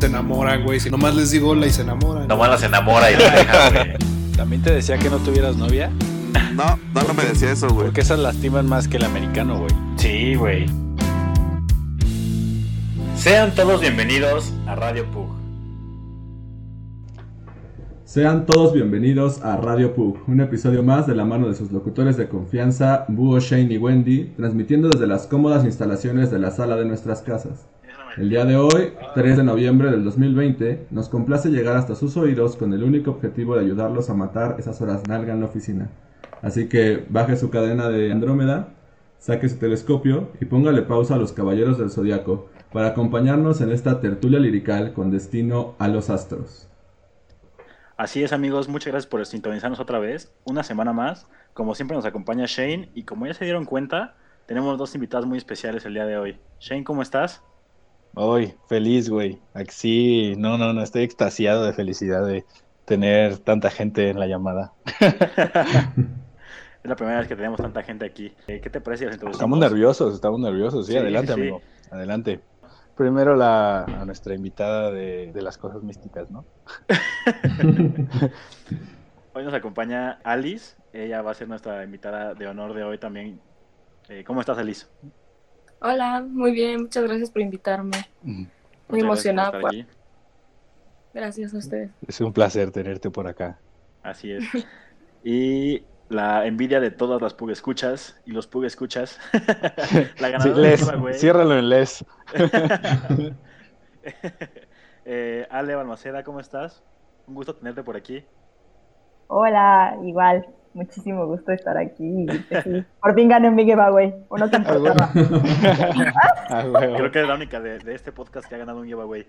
Se enamoran, güey. Si nomás les digo hola y se enamoran. Nomás las enamora y la deja, güey. ¿También te decía que no tuvieras novia? No, no, no me decía eso, güey. Porque esas lastiman más que el americano, güey. Sí, güey. Sean todos bienvenidos a Radio Pug. Sean todos bienvenidos a Radio Pug, un episodio más de la mano de sus locutores de confianza, Búho, Shane y Wendy, transmitiendo desde las cómodas instalaciones de la sala de nuestras casas. El día de hoy, 3 de noviembre del 2020, nos complace llegar hasta sus oídos con el único objetivo de ayudarlos a matar esas horas nalga en la oficina. Así que baje su cadena de Andrómeda, saque su telescopio y póngale pausa a los caballeros del zodiaco para acompañarnos en esta tertulia lirical con destino a los astros. Así es, amigos, muchas gracias por sintonizarnos otra vez. Una semana más. Como siempre nos acompaña Shane y como ya se dieron cuenta, tenemos dos invitados muy especiales el día de hoy. Shane, ¿cómo estás? Hoy, feliz, güey. Aquí, no, no, no, estoy extasiado de felicidad de tener tanta gente en la llamada. Es la primera vez que tenemos tanta gente aquí. Eh, ¿Qué te parece? Estamos nerviosos, estamos nerviosos. Sí, Sí, adelante, sí. amigo. Adelante. Primero la, a nuestra invitada de, de las cosas místicas, ¿no? Hoy nos acompaña Alice. Ella va a ser nuestra invitada de honor de hoy también. Eh, ¿Cómo estás, Alice? Hola, muy bien, muchas gracias por invitarme. Muy Muchas gracias por emocionada. estar por- aquí. Gracias a ustedes. Es un placer tenerte por acá. Así es. Y la envidia de todas las Pug escuchas y los Pug escuchas. la Sí, les, ciérralo en les. eh, Ale Balmaceda, ¿cómo estás? Un gusto tenerte por aquí. Hola, igual, muchísimo gusto estar aquí. sí, por fin gané mi giveaway, uno que Ah, bueno. importaba. Ah. Creo que es la única de, de este podcast que ha ganado un giveaway.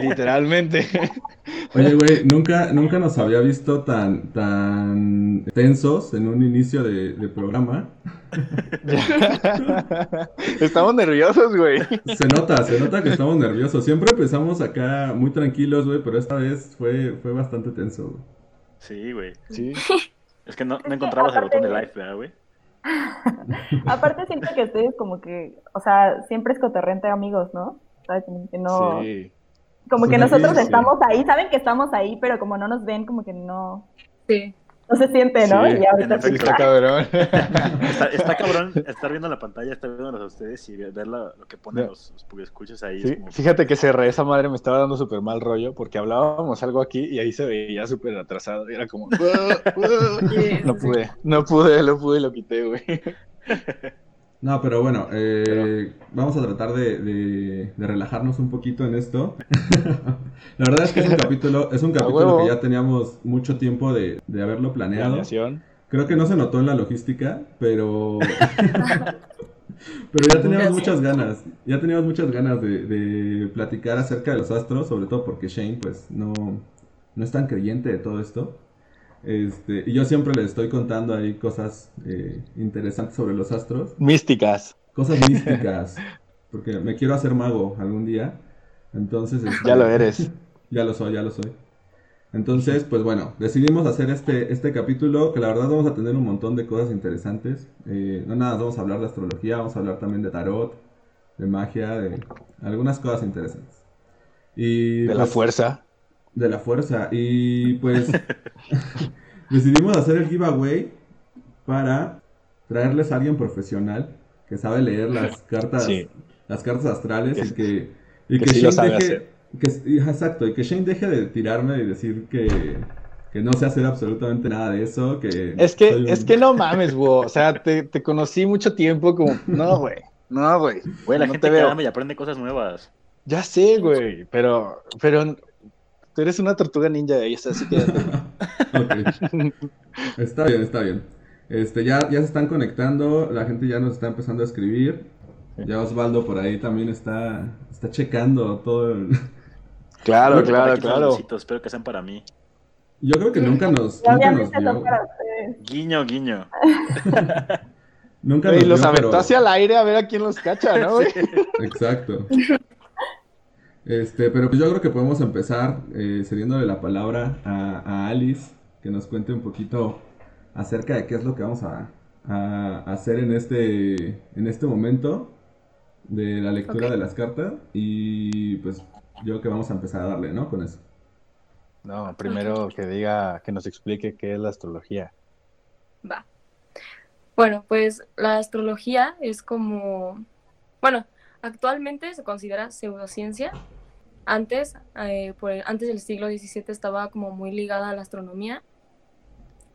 Literalmente. Oye, güey, nunca, nunca nos había visto tan, tan tensos en un inicio de, de programa. Estamos nerviosos, güey. Se nota, se nota que estamos nerviosos. Siempre empezamos acá muy tranquilos, güey, pero esta vez fue, fue bastante tenso, güey. Sí, güey. Sí. Es que no, no encontrabas el botón de live, ¿verdad, güey? Aparte siento que ustedes como que, o sea, siempre es cotorrente amigos, ¿no? ¿Sabes? Como que no, Sí. como que Sí, nosotros sí. estamos ahí, saben que estamos ahí, pero como no nos ven, como que no, Sí. No se siente, ¿no? Sí, y ahorita Sí, está cabrón. Está, está cabrón estar viendo la pantalla, estar viéndolos a ustedes y ver la- lo que ponen No. los, los escuchas ahí. Sí, es como- fíjate que cerré esa madre, me estaba dando súper mal rollo porque hablábamos algo aquí y ahí se veía súper atrasado. Y era como. no pude, no pude, lo pude y lo quité, güey. No, pero bueno, eh, vamos a tratar de, de- de relajarnos un poquito en esto. La verdad es que es un capítulo, es un capítulo que ya teníamos mucho tiempo de, de haberlo planeado. Planeación. Creo que no se notó en la logística, pero. pero ya teníamos muchas ganas. Ya teníamos muchas ganas de, de platicar acerca de los astros, sobre todo porque Shane, pues, no, no es tan creyente de todo esto. Este, y yo siempre le estoy contando ahí cosas eh, interesantes sobre los astros, Místicas. cosas místicas, porque me quiero hacer mago algún día. Entonces, este, Ya lo eres. ya lo soy, ya lo soy. Entonces, pues bueno, decidimos hacer este, este capítulo que la verdad vamos a tener un montón de cosas interesantes. Eh, no nada, vamos a hablar de astrología, vamos a hablar también de tarot, de magia, de algunas cosas interesantes. Y, De la pues, fuerza. De la fuerza. Y pues decidimos hacer el giveaway para traerles a alguien profesional que sabe leer las cartas, Sí. las cartas astrales y que, y que que sí lo Shane sabe deje, hacer. que- y- exacto, y que Shane deje de tirarme y decir que, que no sé hacer absolutamente nada de eso, que Es que, un- es que no mames, güey. O sea, te, te conocí mucho tiempo como. No, güey. No, güey. Güey, la no gente te veo. y aprende cosas nuevas. Ya sé, güey. Pero, pero tú eres una tortuga ninja y así que. Ok. Está bien, está bien. Este, ya, ya se están conectando, la gente ya nos está empezando a escribir. Ya Osvaldo por ahí también está, está checando todo el... Claro, claro, claro. espero que sean para mí. Yo creo que nunca nos, nunca nos ustedes. Guiño, guiño. Nunca Güey, nos los vio, aventó pero- hacia el aire a ver a quién los cacha, ¿no, güey? Exacto. Este, pero pues yo creo que podemos empezar eh, cediéndole la palabra a, a Alice, que nos cuente un poquito acerca de qué es lo que vamos a, a hacer en este, en este momento de la lectura de las cartas. Y pues yo creo que vamos a empezar a darle, ¿no? Con eso. No, primero que diga, que nos explique qué es la astrología. Va. Bueno, pues la astrología es como, bueno, actualmente se considera pseudociencia. Antes, eh, por el- antes del siglo XVII estaba como muy ligada a la astronomía,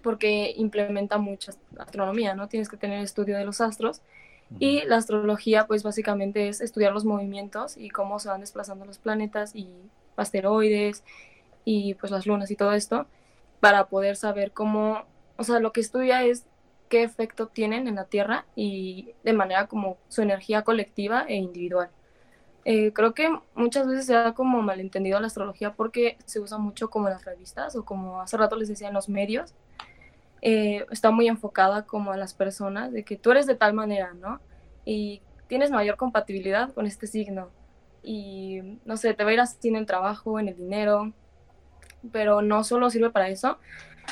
porque implementa mucha astronomía, ¿no? Tienes que tener estudio de los astros. Y la astrología, pues básicamente es estudiar los movimientos y cómo se van desplazando los planetas y asteroides y pues las lunas y todo esto, para poder saber cómo, o sea, lo que estudia es qué efecto tienen en la Tierra y de manera como su energía colectiva e individual. Eh, creo que muchas veces se ha como malentendido la astrología porque se usa mucho como en las revistas o como hace rato les decía en los medios. Eh, está muy enfocada como a las personas de que tú eres de tal manera, ¿no? Y tienes mayor compatibilidad con este signo. Y no sé, te va a ir así en el trabajo, en el dinero, pero no solo sirve para eso.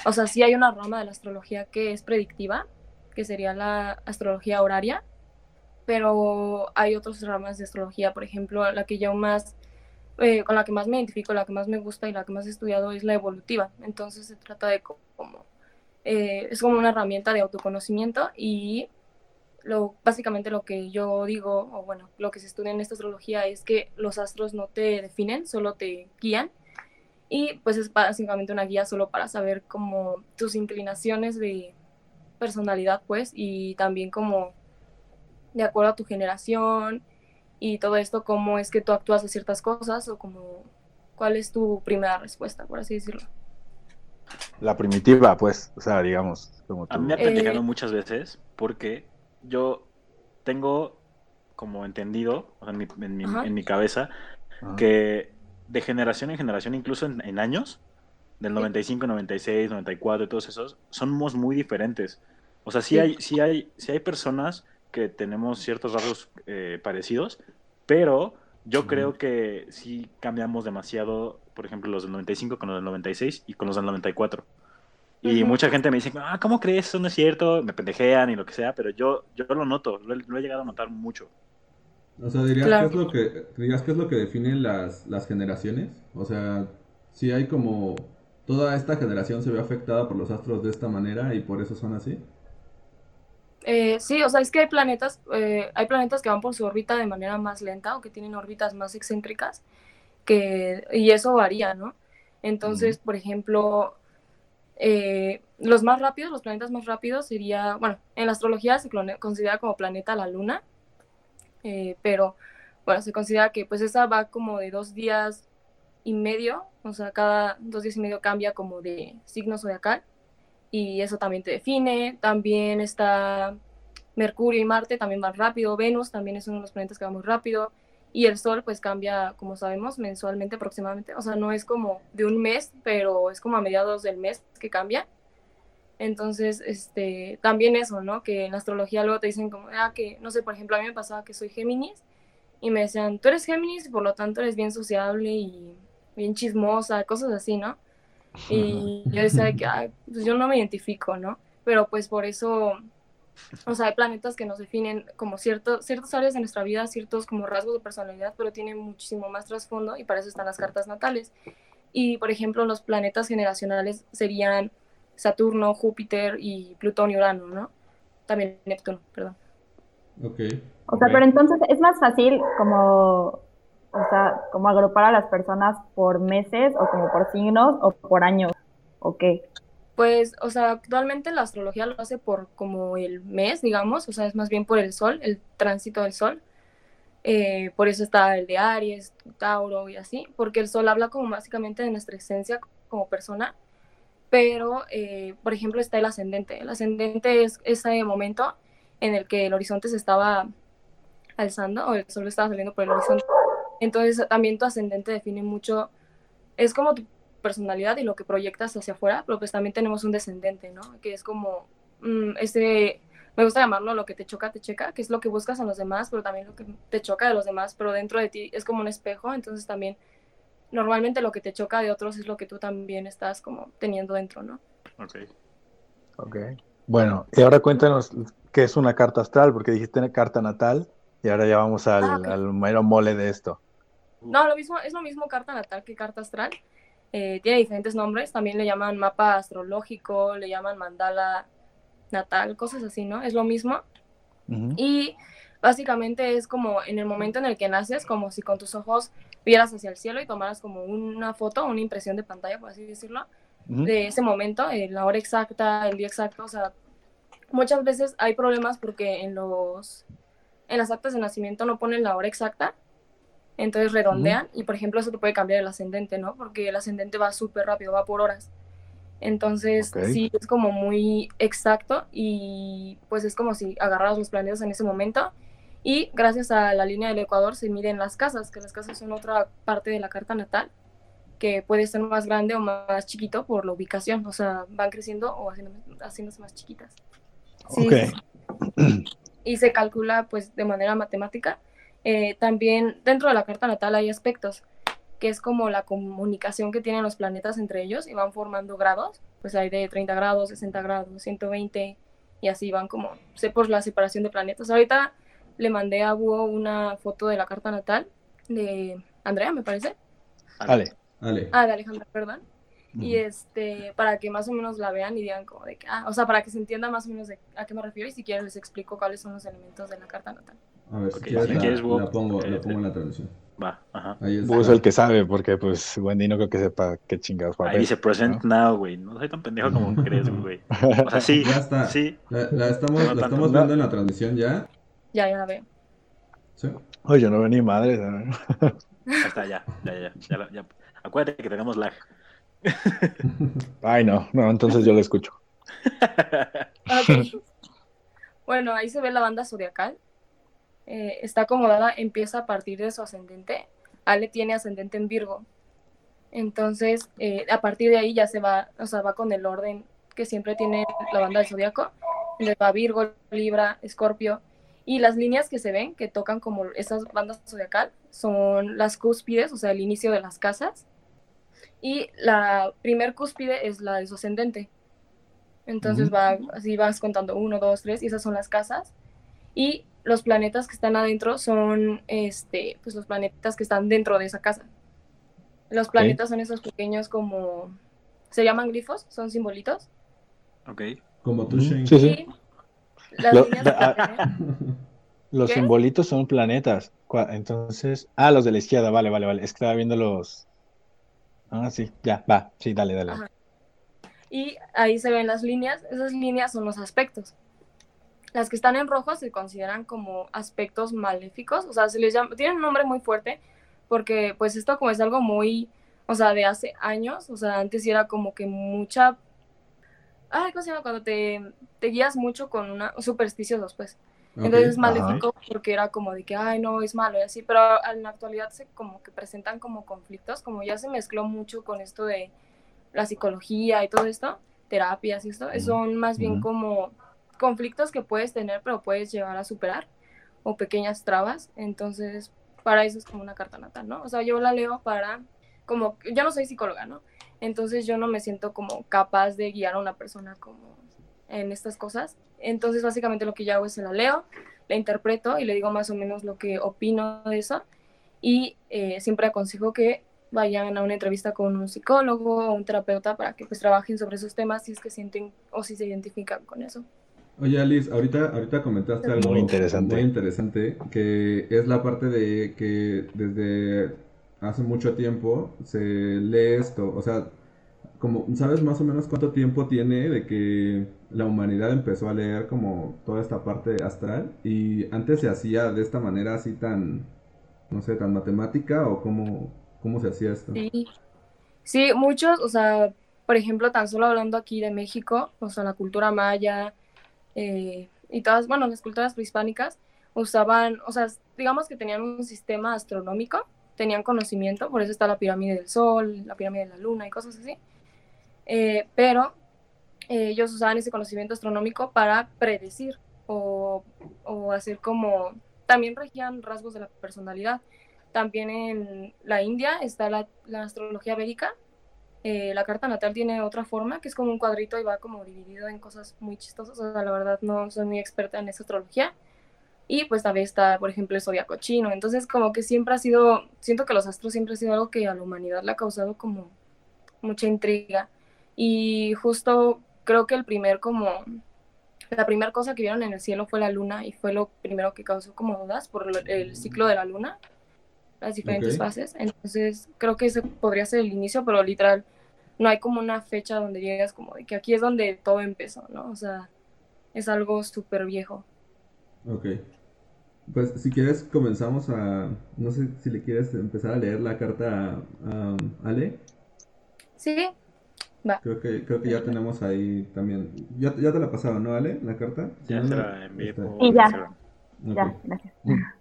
O sea, sí hay una rama de la astrología que es predictiva, que sería la astrología horaria, pero hay otras ramas de astrología, por ejemplo, la que yo más, eh, con la que más me identifico, la que más me gusta y la que más he estudiado es la evolutiva. Entonces se trata de co- como, eh, es como una herramienta de autoconocimiento y lo, básicamente lo que yo digo, o bueno, lo que se estudia en esta astrología es que los astros no te definen, solo te guían y pues es básicamente una guía solo para saber como tus inclinaciones de personalidad, pues, y también como de acuerdo a tu generación y todo esto, cómo es que tú actúas a ciertas cosas o como cuál es tu primera respuesta, por así decirlo. La primitiva, pues, o sea, digamos, como A tú. mí me ha Eh, platicado muchas veces porque yo tengo como entendido, o sea, en mi, en mi- en mi cabeza, Ajá. que de generación en generación, incluso en, en años, del 95, 96, 94 y todos esos, somos muy diferentes. O sea, sí, Sí. hay, sí, hay, sí hay personas que tenemos ciertos rasgos eh, parecidos, pero yo creo que sí cambiamos demasiado, por ejemplo, los del 95 con los del 96 y con los del 94. Y Ujú. mucha gente me dice, ah, ¿cómo crees? Eso no es cierto, me pendejean y lo que sea, pero yo, yo lo noto, lo, he- lo he llegado a notar mucho. O sea, dirías Claro. que es lo que dirías que es lo que define las, las generaciones. O sea, si hay como toda esta generación se ve afectada por los astros de esta manera y por eso son así. Eh, sí, o sea, es que hay planetas, eh, hay planetas que van por su órbita de manera más lenta o que tienen órbitas más excéntricas, que, y eso varía, ¿no? Entonces, por ejemplo, eh, los más rápidos, los planetas más rápidos sería, bueno, en la astrología se considera como planeta la luna, eh, pero bueno, se considera que pues esa va como de dos días y medio, o sea, cada dos días y medio cambia como de signo zodiacal y eso también te define. También está Mercurio y Marte, también van rápido. Venus también es uno de los planetas que va muy rápido. Y el Sol, pues cambia, como sabemos, mensualmente aproximadamente. O sea, no es como de un mes, pero es como a mediados del mes que cambia. Entonces, este, también eso, ¿no? Que en la astrología luego te dicen como, ah, que, no sé, por ejemplo, a mí me pasaba que soy Géminis y me decían, tú eres Géminis y por lo tanto eres bien sociable y bien chismosa, cosas así, ¿no? Y yo decía de que, "Ay, pues yo no me identifico, ¿no? Pero pues por eso, o sea, hay planetas que nos definen como cierto, ciertas áreas de nuestra vida, ciertos como rasgos de personalidad, pero tienen muchísimo más trasfondo y para eso están las cartas natales. Y por ejemplo, los planetas generacionales serían Saturno, Júpiter y Plutón y Urano, ¿no? También Neptuno, perdón. Ok. O sea, pero entonces es más fácil como, o sea, como agrupar a las personas por meses o como por signos o por años, ¿o qué? Pues, o sea, actualmente la astrología lo hace por como el mes, digamos, o sea, es más bien por el sol, el tránsito del sol. Eh, por eso está el de Aries, Tauro y así, porque el sol habla como básicamente de nuestra esencia como persona, pero, eh, por ejemplo, está el ascendente. El ascendente es ese momento en el que el horizonte se estaba alzando o el sol estaba saliendo por el horizonte. Entonces, también tu ascendente define mucho es como tu personalidad y lo que proyectas hacia afuera, pero pues también tenemos un descendente, ¿no? Que es como mm, este, me gusta llamarlo lo que te choca, te checa, que es lo que buscas en los demás, pero también lo que te choca de los demás, pero dentro de ti es como un espejo, entonces también normalmente lo que te choca de otros es lo que tú también estás como teniendo dentro, ¿no? Ok. Ok. Bueno, y ahora cuéntanos qué es una carta astral, porque dijiste una carta natal y ahora ya vamos al, Ah, al mero mole de esto. No, lo mismo, es lo mismo carta natal que carta astral. Eh, tiene diferentes nombres, también le llaman mapa astrológico, le llaman mandala natal, cosas así, ¿no? Es lo mismo. Y básicamente es como en el momento en el que naces, como si con tus ojos vieras hacia el cielo y tomaras como una foto, una impresión de pantalla, por así decirlo, de ese momento, eh, la hora exacta, el día exacto, o sea, muchas veces hay problemas porque en los en las actas de nacimiento no ponen la hora exacta, entonces redondean y por ejemplo eso te puede cambiar el ascendente, ¿no? Porque el ascendente va súper rápido, va por horas. Entonces, sí, es como muy exacto y pues es como si agarraras los planetas en ese momento y gracias a la línea del Ecuador se miden las casas, que las casas son otra parte de la carta natal que puede ser más grande o más chiquito por la ubicación, o sea, van creciendo o haciendo- haciéndose más chiquitas. Sí, Ok. y se calcula pues de manera matemática. Eh, también dentro de la carta natal hay aspectos, que es como la comunicación que tienen los planetas entre ellos y van formando grados, pues hay de 30 grados, 60 grados, 120 y así van como sé por la separación de planetas. Ahorita le mandé a Búho una foto de la carta natal de Andrea, me parece. Vale. Ale. Ah, de Alejandra, perdón. Y este, para que más o menos la vean y digan como de que, ah, o sea, para que se entienda más o menos de a qué me refiero y si quieren les explico cuáles son los elementos de la carta natal. A ver, si quieres, si la, quieres, Bob, la pongo, eh, la pongo en la transmisión. Va, ajá. Es el que sabe, porque pues Wendy no creo que sepa qué chingados Ahí dice present now, güey. No soy tan pendejo como crees, güey. ¿no? O sea, sí, Ya está. sí. La, la estamos, No la estamos viendo en la transmisión ya. Ya, ya la veo. ¿Sí? Oye, yo no veo ni madre. ¿sabes? Ahí está, ya, ya, ya, ya, ya. Acuérdate que tenemos lag. Ay, no, no, entonces yo lo escucho. Bueno, ahí se ve la banda zodiacal. Eh, está acomodada, empieza a partir de su ascendente. Ale tiene ascendente en Virgo. Entonces, eh, a partir de ahí ya se va, o sea, va con el orden que siempre tiene la banda del zodiaco. Entonces va Virgo, Libra, Escorpio. Y las líneas que se ven, que tocan como esas bandas zodiacal, son las cúspides, o sea, el inicio de las casas. Y la primer cúspide es la de su ascendente. Entonces va, así vas contando uno, dos, tres, y esas son las casas. Y los planetas que están adentro son este, pues los planetas que están dentro de esa casa. Los planetas son esos pequeños como se llaman glifos, son simbolitos. Ok. Como tú, Shane. Sí, sí. Las Lo- líneas da- que ah, Los ¿Qué? simbolitos son planetas. Entonces, ah, los de la izquierda, vale, vale, vale. Es que estaba viendo los. Ah, sí, ya, va, sí, dale, dale. Ajá. Y ahí se ven las líneas. Esas líneas son los aspectos. Las que están en rojo se consideran como aspectos maléficos. O sea, se les llama, tienen un nombre muy fuerte porque pues esto como es algo muy, o sea, de hace años. O sea, antes era como que mucha... Ay, ¿cómo se llama? Cuando te, te guías mucho con una... supersticiosos, pues. Ok. Entonces es Ajá. maléfico porque era como de que, ay, no, es malo y así, pero en la actualidad se como que presentan como conflictos, como ya se mezcló mucho con esto de la psicología y todo esto, terapias y esto, son más bien como conflictos que puedes tener, pero puedes llegar a superar, o pequeñas trabas, entonces para eso es como una carta natal, ¿no? O sea, yo la leo para, como, yo no soy psicóloga, ¿no? Entonces yo no me siento como capaz de guiar a una persona como en estas cosas. Entonces básicamente lo que yo hago es la leo, la interpreto y le digo más o menos lo que opino de eso. Y eh, siempre aconsejo que vayan a una entrevista con un psicólogo o un terapeuta para que pues trabajen sobre esos temas si es que sienten o si se identifican con eso. Oye, Alice, ahorita, ahorita comentaste algo Muy interesante. muy interesante, que es la parte de que desde hace mucho tiempo se lee esto, o sea, como, ¿sabes más o menos cuánto tiempo tiene de que la humanidad empezó a leer como toda esta parte astral? Y antes se hacía de esta manera así tan, no sé, tan matemática o cómo, cómo se hacía esto? Sí. sí, muchos, o sea, por ejemplo, tan solo hablando aquí de México, o sea, la cultura maya eh, y todas, bueno, las culturas prehispánicas usaban, o sea, digamos que tenían un sistema astronómico tenían conocimiento, por eso está la pirámide del Sol, la pirámide de la Luna y cosas así. Eh, pero eh, ellos usaban ese conocimiento astronómico para predecir o, hacer como... También regían rasgos de la personalidad. También en la India está la, la astrología védica. Eh, la carta natal tiene otra forma, que es como un cuadrito y va como dividido en cosas muy chistosas. O sea, la verdad no soy muy experta en esa astrología. Y pues también está, por ejemplo, el zodiaco chino. Entonces, como que siempre ha sido, siento que los astros siempre ha sido algo que a la humanidad le ha causado como mucha intriga. Y justo creo que el primer como, la primera cosa que vieron en el cielo fue la luna y fue lo primero que causó como dudas por el ciclo de la luna, las diferentes fases. Entonces, creo que ese podría ser el inicio, pero literal, no hay como una fecha donde llegas como de que aquí es donde todo empezó, ¿no? O sea, es algo súper viejo. Ok. Pues si quieres comenzamos a... No sé si le quieres empezar a leer la carta a, a Ale. Sí, va. Creo que, creo que ya tenemos ahí también. Ya, ya te la pasaron, ¿no, Ale? La carta. Si Ya se la envié por Y ya. Ya, gracias.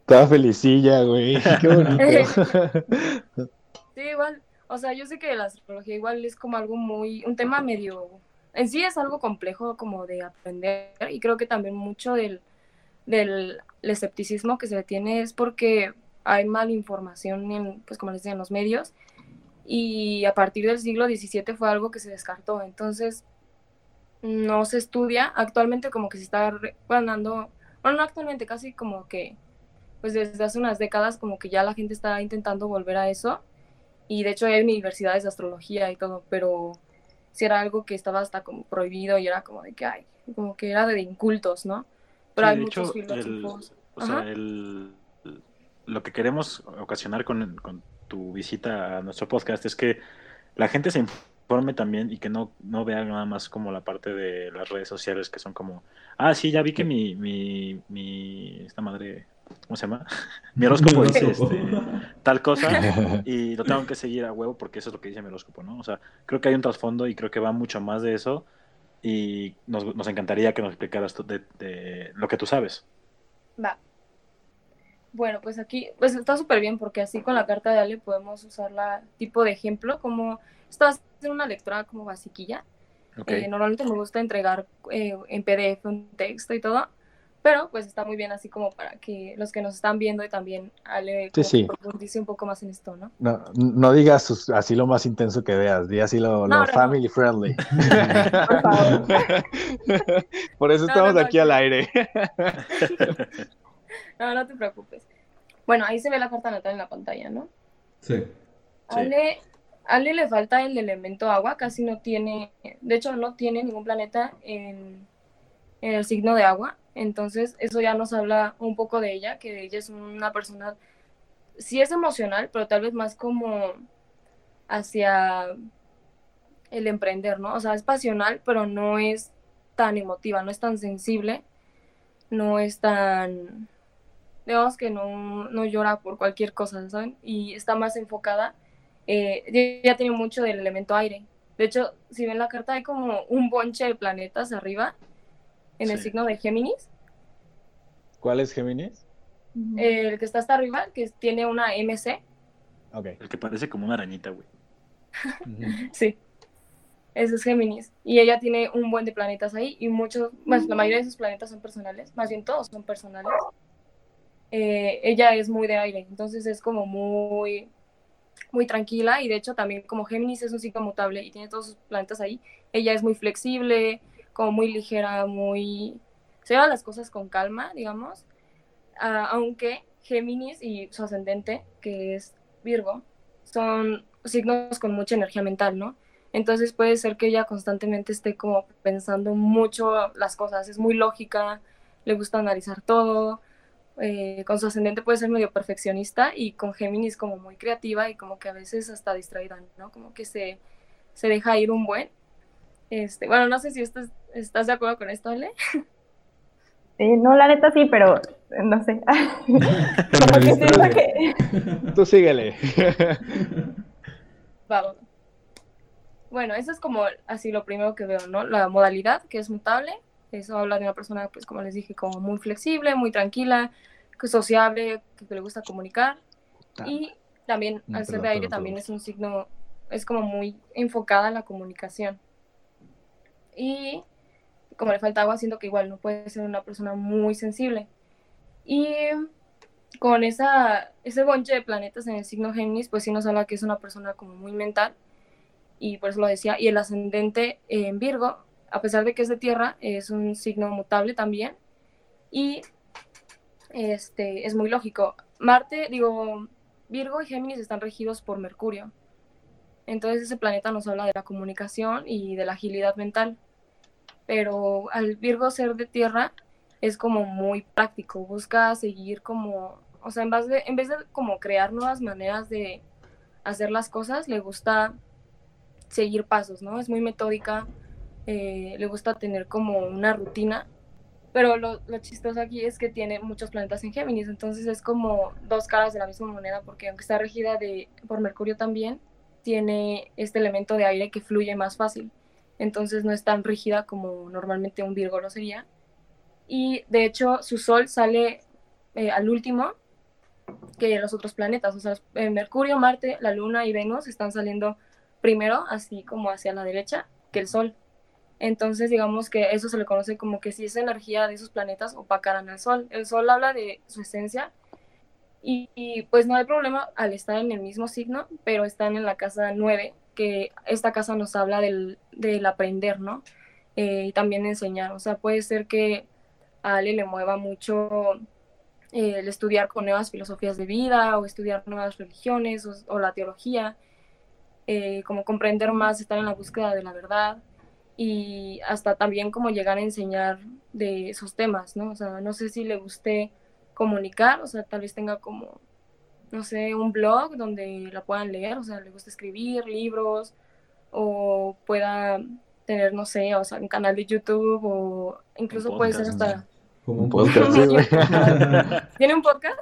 Estaba felicilla, güey. Qué bonito. Sí, igual. O sea, yo sé que la astrología igual es como algo muy, un tema medio, en sí es algo complejo como de aprender y creo que también mucho del, del escepticismo que se le tiene es porque hay mala información en, pues como les decía, en los medios y a partir del siglo XVII fue algo que se descartó. Entonces, no se estudia. Actualmente como que se está ganando, bueno, no actualmente, casi como que, pues desde hace unas décadas como que ya la gente está intentando volver a eso. Y de hecho hay universidades de astrología y todo, pero sí era algo que estaba hasta como prohibido y era como de que, ay, como que era de incultos, ¿no? Pero Sí, hay muchos hecho, el- o sea, el- lo que queremos ocasionar con, con tu visita a nuestro podcast es que la gente se informe también y que no, no vea nada más como la parte de las redes sociales que son como, ah, sí, ya vi que mi, mi, mi esta madre, ¿cómo se llama? Mi horóscopo dice este, tal cosa y lo tengo que seguir a huevo porque eso es lo que dice mi horóscopo, ¿no? O sea, creo que hay un trasfondo y creo que va mucho más de eso y nos, nos encantaría que nos explicaras de, de lo que tú sabes. Va. Bueno, pues aquí, pues está súper bien porque así con la carta de Ale podemos usarla tipo de ejemplo, como esto va a ser una lectura como basiquilla. Ok. Eh, normalmente me gusta entregar eh, en PDF un texto y todo, pero pues está muy bien así como para que los que nos están viendo y también Ale Sí, sí. profundice un poco más en esto, ¿no? No, no digas sus- así lo más intenso que veas, di así lo, lo No, no, no. family friendly. Por favor. Por eso No, estamos no, no, aquí al aire. No, no te preocupes. Bueno, ahí se ve la carta natal en la pantalla, ¿no? Sí. Sí. Ale, Ale le falta el elemento agua, casi no tiene, de hecho no tiene ningún planeta en, en el signo de agua, entonces eso ya nos habla un poco de ella, que ella es una persona, sí es emocional, pero tal vez más como hacia el emprender, ¿no? O sea, es pasional, pero no es tan emotiva, no es tan sensible, no es tan, digamos que no, no llora por cualquier cosa, ¿saben? Y está más enfocada, eh, ya tiene mucho del elemento aire. De hecho, si ven la carta hay como un bonche de planetas arriba, en el signo de Géminis. ¿Cuál es Géminis? El que está hasta arriba, que tiene una MC, Ok. El que parece como una arañita, güey. sí. Ese es Géminis. Y ella tiene un buen de planetas ahí y muchos, pues la mayoría de sus planetas son personales, más bien todos son personales. Eh, ella es muy de aire, entonces es como muy, muy tranquila y de hecho también como Géminis es un signo mutable y tiene todos sus planetas ahí, ella es muy flexible, como muy ligera, muy... Se lleva las cosas con calma, digamos, Ah, aunque Géminis y su ascendente, que es Virgo, son signos con mucha energía mental, ¿no? Entonces puede ser que ella constantemente esté como pensando mucho las cosas, es muy lógica, le gusta analizar todo, eh, con su ascendente puede ser medio perfeccionista y con Géminis como muy creativa y como que a veces hasta distraída, ¿no? Como que se, se deja ir un buen. Este, bueno, no sé si estás, estás de acuerdo con esto, Ale. Sí, no, la neta sí, pero no sé. Como que siento que... Tú síguele. Bueno, eso es como así lo primero que veo, ¿no? La modalidad, que es mutable. Eso habla de una persona, pues como les dije, como muy flexible, muy tranquila, que es sociable, que, que le gusta comunicar. Y también al ser de aire también es un signo, es como muy enfocada a la comunicación. Y como le falta agua, siento que igual no puede ser una persona muy sensible. Y con esa, ese bonche de planetas en el signo Géminis, pues sí nos habla que es una persona como muy mental, y por eso lo decía, y el ascendente en Virgo, a pesar de que es de tierra, es un signo mutable también, y este, es muy lógico. Marte, digo, Virgo y Géminis están regidos por Mercurio, entonces ese planeta nos habla de la comunicación y de la agilidad mental, pero al Virgo ser de tierra, es como muy práctico, busca seguir como, o sea, en vez de, en vez de como crear nuevas maneras de hacer las cosas, le gusta seguir pasos, ¿no? Es muy metódica, eh, le gusta tener como una rutina, pero lo, lo chistoso aquí es que tiene muchos planetas en Géminis, entonces es como dos caras de la misma moneda, porque aunque está regida de, por Mercurio también, tiene este elemento de aire que fluye más fácil, entonces no es tan rígida como normalmente un Virgo lo sería, y de hecho su Sol sale eh, al último que los otros planetas, o sea, eh, Mercurio, Marte, la Luna y Venus están saliendo primero, así como hacia la derecha, que el Sol. Entonces, digamos que eso se le conoce como que si esa energía de esos planetas opacaran al Sol. El Sol habla de su esencia y, pues no hay problema al estar en el mismo signo, pero están en la casa 9, que esta casa nos habla del, del aprender, ¿no? Eh, y también enseñar. O sea, puede ser que a Ale le mueva mucho eh, el estudiar con nuevas filosofías de vida o estudiar nuevas religiones o, o la teología, eh, como comprender más, estar en la búsqueda de la verdad y hasta también como llegar a enseñar de esos temas, ¿no? O sea, no sé si le guste comunicar, o sea, tal vez tenga como, no sé, un blog donde la puedan leer, o sea, le gusta escribir libros o pueda tener, no sé, o sea, un canal de YouTube o incluso puede ser hasta... Como un podcast, sí. ¿Tiene un podcast?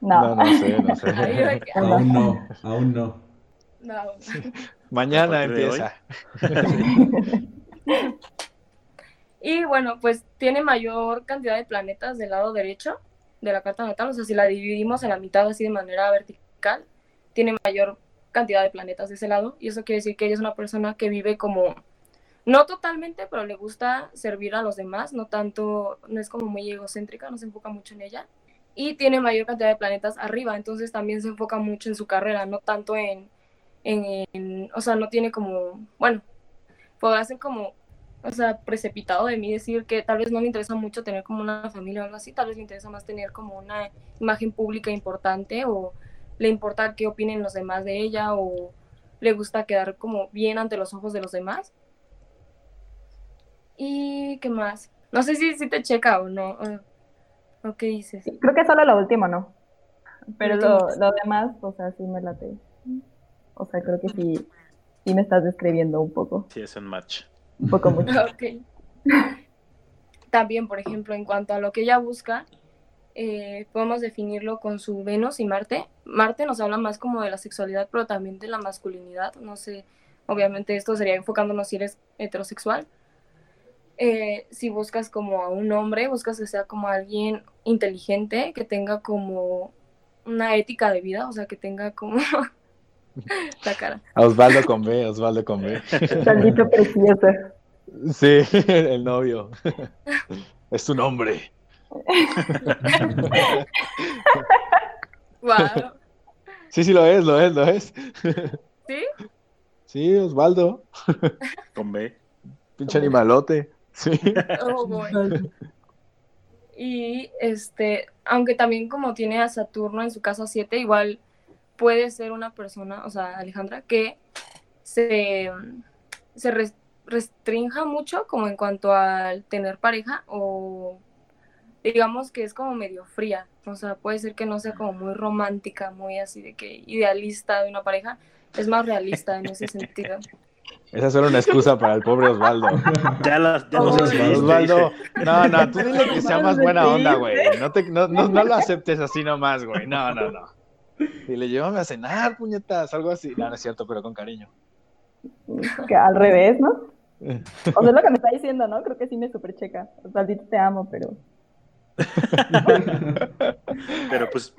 No, No. no sé, no sé. Aún no, aún no. no. Mañana empieza. Y bueno, pues tiene mayor cantidad de planetas del lado derecho de la carta natal, o sea, si la dividimos en la mitad así de manera vertical, tiene mayor cantidad de planetas de ese lado, y eso quiere decir que ella es una persona que vive como, no totalmente, pero le gusta servir a los demás, no tanto, no es como muy egocéntrica, no se enfoca mucho en ella, y tiene mayor cantidad de planetas arriba, entonces también se enfoca mucho en su carrera, no tanto en, en, en- o sea, no tiene como, bueno, podrá ser como o sea, precipitado de mí decir que tal vez no le interesa mucho tener como una familia o algo así, tal vez le interesa más tener como una imagen pública importante o le importa qué opinen los demás de ella o le gusta quedar como bien ante los ojos de los demás. ¿Y qué más? No sé si, si te checa o no. o- ¿O qué dices? Creo que solo lo último, ¿no? Pero Lo lo, último. lo demás, o sea, sí me late. O sea, creo que sí, sí me estás describiendo un poco, Sí, es un match. Un poco mucho. Ok. También, por ejemplo, en cuanto a lo que ella busca, eh, podemos definirlo con su Venus y Marte. Marte nos habla más como de la sexualidad, pero también de la masculinidad. No sé, obviamente esto sería enfocándonos si eres heterosexual. Eh, si buscas como a un hombre, buscas que sea como alguien inteligente, que tenga como una ética de vida, o sea, que tenga como la cara. Osvaldo con B, Osvaldo con B. Maldito precioso. Sí, el novio. Es tu nombre. Wow. Sí, sí lo es, lo es, lo es. ¿Sí? Sí, Osvaldo. Con B. Pinche animalote. Sí. Oh, boy. Y este, aunque también como tiene a Saturno en su casa 7, igual puede ser una persona, o sea, Alejandra, que se, se res- restrinja mucho como en cuanto al tener pareja o digamos que es como medio fría, o sea, puede ser que no sea como muy romántica, muy así de que idealista de una pareja, es más realista en ese sentido. Esa es solo una excusa para el pobre Osvaldo. Ya, las, ya Oh, Osvaldo, no, no, tú dile que sea más buena onda, güey. No, te, no, no, no lo aceptes así nomás, güey. No, no, no. Dile, llévame a cenar, puñetas, algo así. No, no es cierto, pero con cariño. Que al revés, ¿no? O sea, es lo que me está diciendo, ¿no? Creo que sí me supercheca. Osvaldito, te amo, pero Pero pues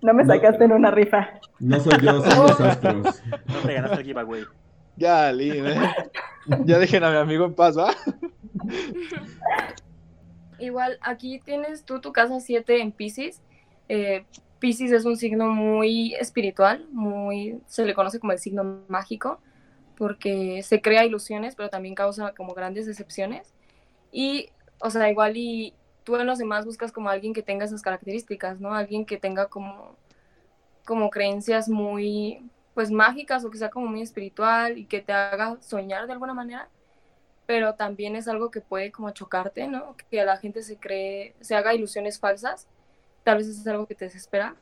No me No. sacaste en una rifa. No soy yo, son los astros. no te ganaste el giveaway. Ya, Lin, ¿eh? Ya dejen a mi amigo en paz, ¿va? Igual, aquí tienes tú tu casa 7 en Pisces. Eh, Pisces es un signo muy espiritual, muy, se le conoce como el signo mágico, porque se crea ilusiones, pero también causa como grandes decepciones. Y, o sea, igual y tú en los demás buscas como alguien que tenga esas características, ¿no? Alguien que tenga como, como creencias muy, pues mágicas o sea como muy espiritual y que te haga soñar de alguna manera pero también es algo que puede como chocarte, ¿no? Que la gente se cree, se haga ilusiones falsas, tal vez es algo que te desespera.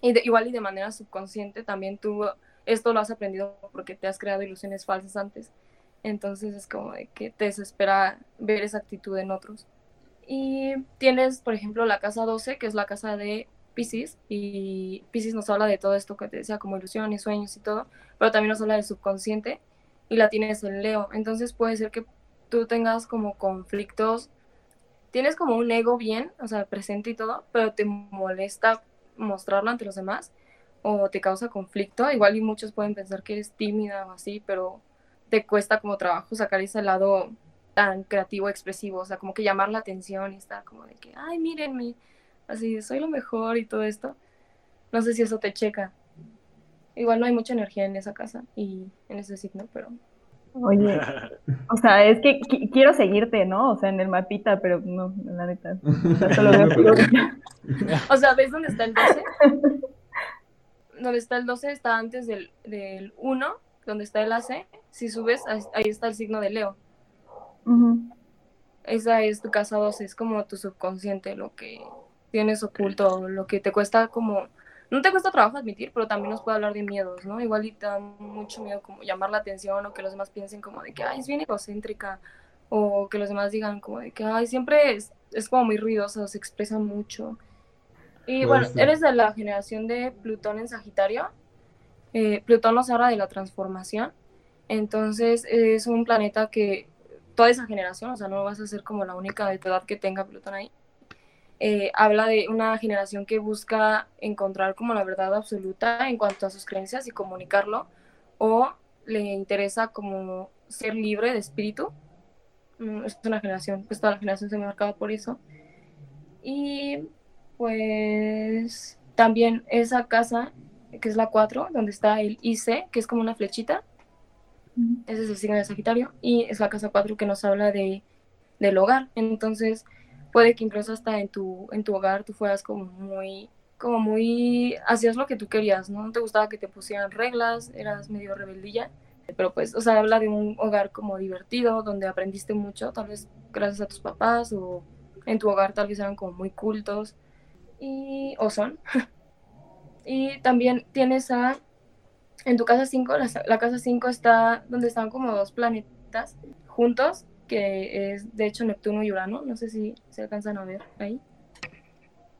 Y de- igual y de manera subconsciente también tú esto lo has aprendido porque te has creado ilusiones falsas antes. Entonces es como de que te desespera ver esa actitud en otros. Y tienes, por ejemplo, la casa 12, que es la casa de Pisces, y Pisces nos habla de todo esto que te decía, como ilusiones, sueños y todo, pero también nos habla del subconsciente y la tienes en Leo. Entonces puede ser que tú tengas como conflictos, tienes como un ego bien, o sea, presente y todo, pero te molesta mostrarlo ante los demás o te causa conflicto. Igual y muchos pueden pensar que eres tímida o así, pero te cuesta como trabajo sacar ese lado tan creativo, expresivo, o sea, como que llamar la atención y estar como de que, ay, mírenme, así, soy lo mejor y todo esto. No sé si eso te checa. Igual no hay mucha energía en esa casa y en ese signo, pero Oye, o sea, es que qui- quiero seguirte, ¿no? O sea, en el mapita, pero no, la neta. O sea, solo veo Pero- puros- O sea, ¿ves dónde está el 12? donde está el 12 está antes del, del 1, donde está el AC. Si subes, ahí está el signo de Leo. Esa es tu casa 12, es como tu subconsciente, lo que tienes oculto, lo que te cuesta como... No te cuesta trabajo admitir, pero también nos puede hablar de miedos, ¿no? Igual y te da mucho miedo como llamar la atención o que los demás piensen como de que, ay, es bien egocéntrica, o que los demás digan como de que, ay, siempre es, es como muy ruidosa, se expresa mucho. Y bueno, eres de la generación de Plutón en Sagitario. Eh, Plutón nos habla de la transformación. Entonces es un planeta que toda esa generación, o sea, no vas a ser como la única de tu edad que tenga Plutón ahí. Eh, habla de una generación que busca encontrar como la verdad absoluta en cuanto a sus creencias y comunicarlo, o le interesa como ser libre de espíritu. Mm, Es una generación, pues toda la generación se ve marcada por eso. Y pues también esa casa, que es la 4, donde está el IC, que es como una flechita, ese es el signo de Sagitario, y es la casa 4 que nos habla de, del hogar. Entonces, puede que incluso hasta en tu, en tu hogar tú fueras como muy, como muy, hacías lo que tú querías, ¿no? No te gustaba que te pusieran reglas, eras medio rebeldilla, pero pues, o sea, habla de un hogar como divertido, donde aprendiste mucho, tal vez gracias a tus papás, o en tu hogar tal vez eran como muy cultos, y, o son. y también tienes a en tu casa 5, la, casa 5 está donde están como dos planetas juntos, que es de hecho Neptuno y Urano, no sé si se alcanzan a ver ahí,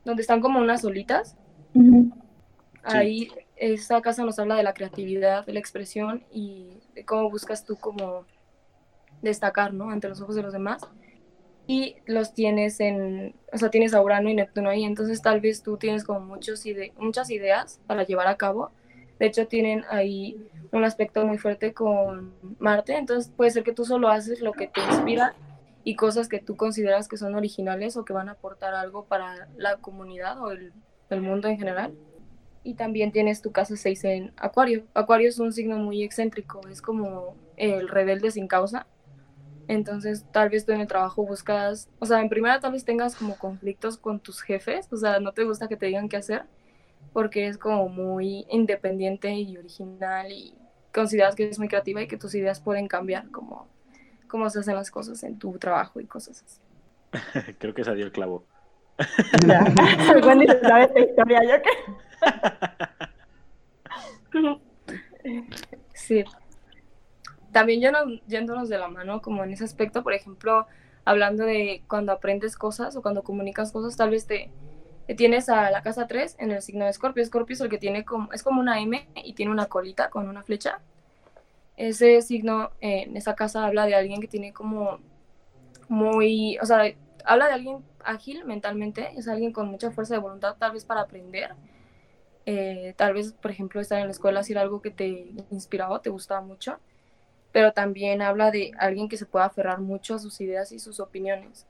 donde están como unas olitas. Ujú. Ahí esa casa nos habla de la creatividad, de la expresión y de cómo buscas tú como destacar, ¿no? Ante los ojos de los demás. Y los tienes en, o sea, tienes a Urano y Neptuno ahí, entonces tal vez tú tienes como muchos ide muchas ideas para llevar a cabo. De hecho, tienen ahí un aspecto muy fuerte con Marte, entonces puede ser que tú solo haces lo que te inspira y cosas que tú consideras que son originales o que van a aportar algo para la comunidad o el, mundo en general. Y también tienes tu casa 6 en Acuario. Acuario es un signo muy excéntrico, es como el rebelde sin causa. Entonces, tal vez tú en el trabajo buscas, o sea, en primera tal vez tengas como conflictos con tus jefes, o sea, no te gusta que te digan qué hacer, porque es como muy independiente y original y consideras que eres muy creativa y que tus ideas pueden cambiar como cómo se hacen las cosas en tu trabajo y cosas así. Creo que se dio el clavo. Wendy sabe esta historia, yo qué. Sí. También yendo- yéndonos de la mano como en ese aspecto, por ejemplo, hablando de cuando aprendes cosas o cuando comunicas cosas, tal vez te tienes a la casa 3 en el signo de Escorpio. Escorpio es el que tiene como, es como una M y tiene una colita con una flecha. Ese signo eh, en esa casa habla de alguien que tiene como muy, o sea, habla de alguien ágil mentalmente, es alguien con mucha fuerza de voluntad tal vez para aprender. Eh, tal vez, por ejemplo, estar en la escuela, hacer algo que te inspiraba, te gustaba mucho, pero también habla de alguien que se pueda aferrar mucho a sus ideas y sus opiniones,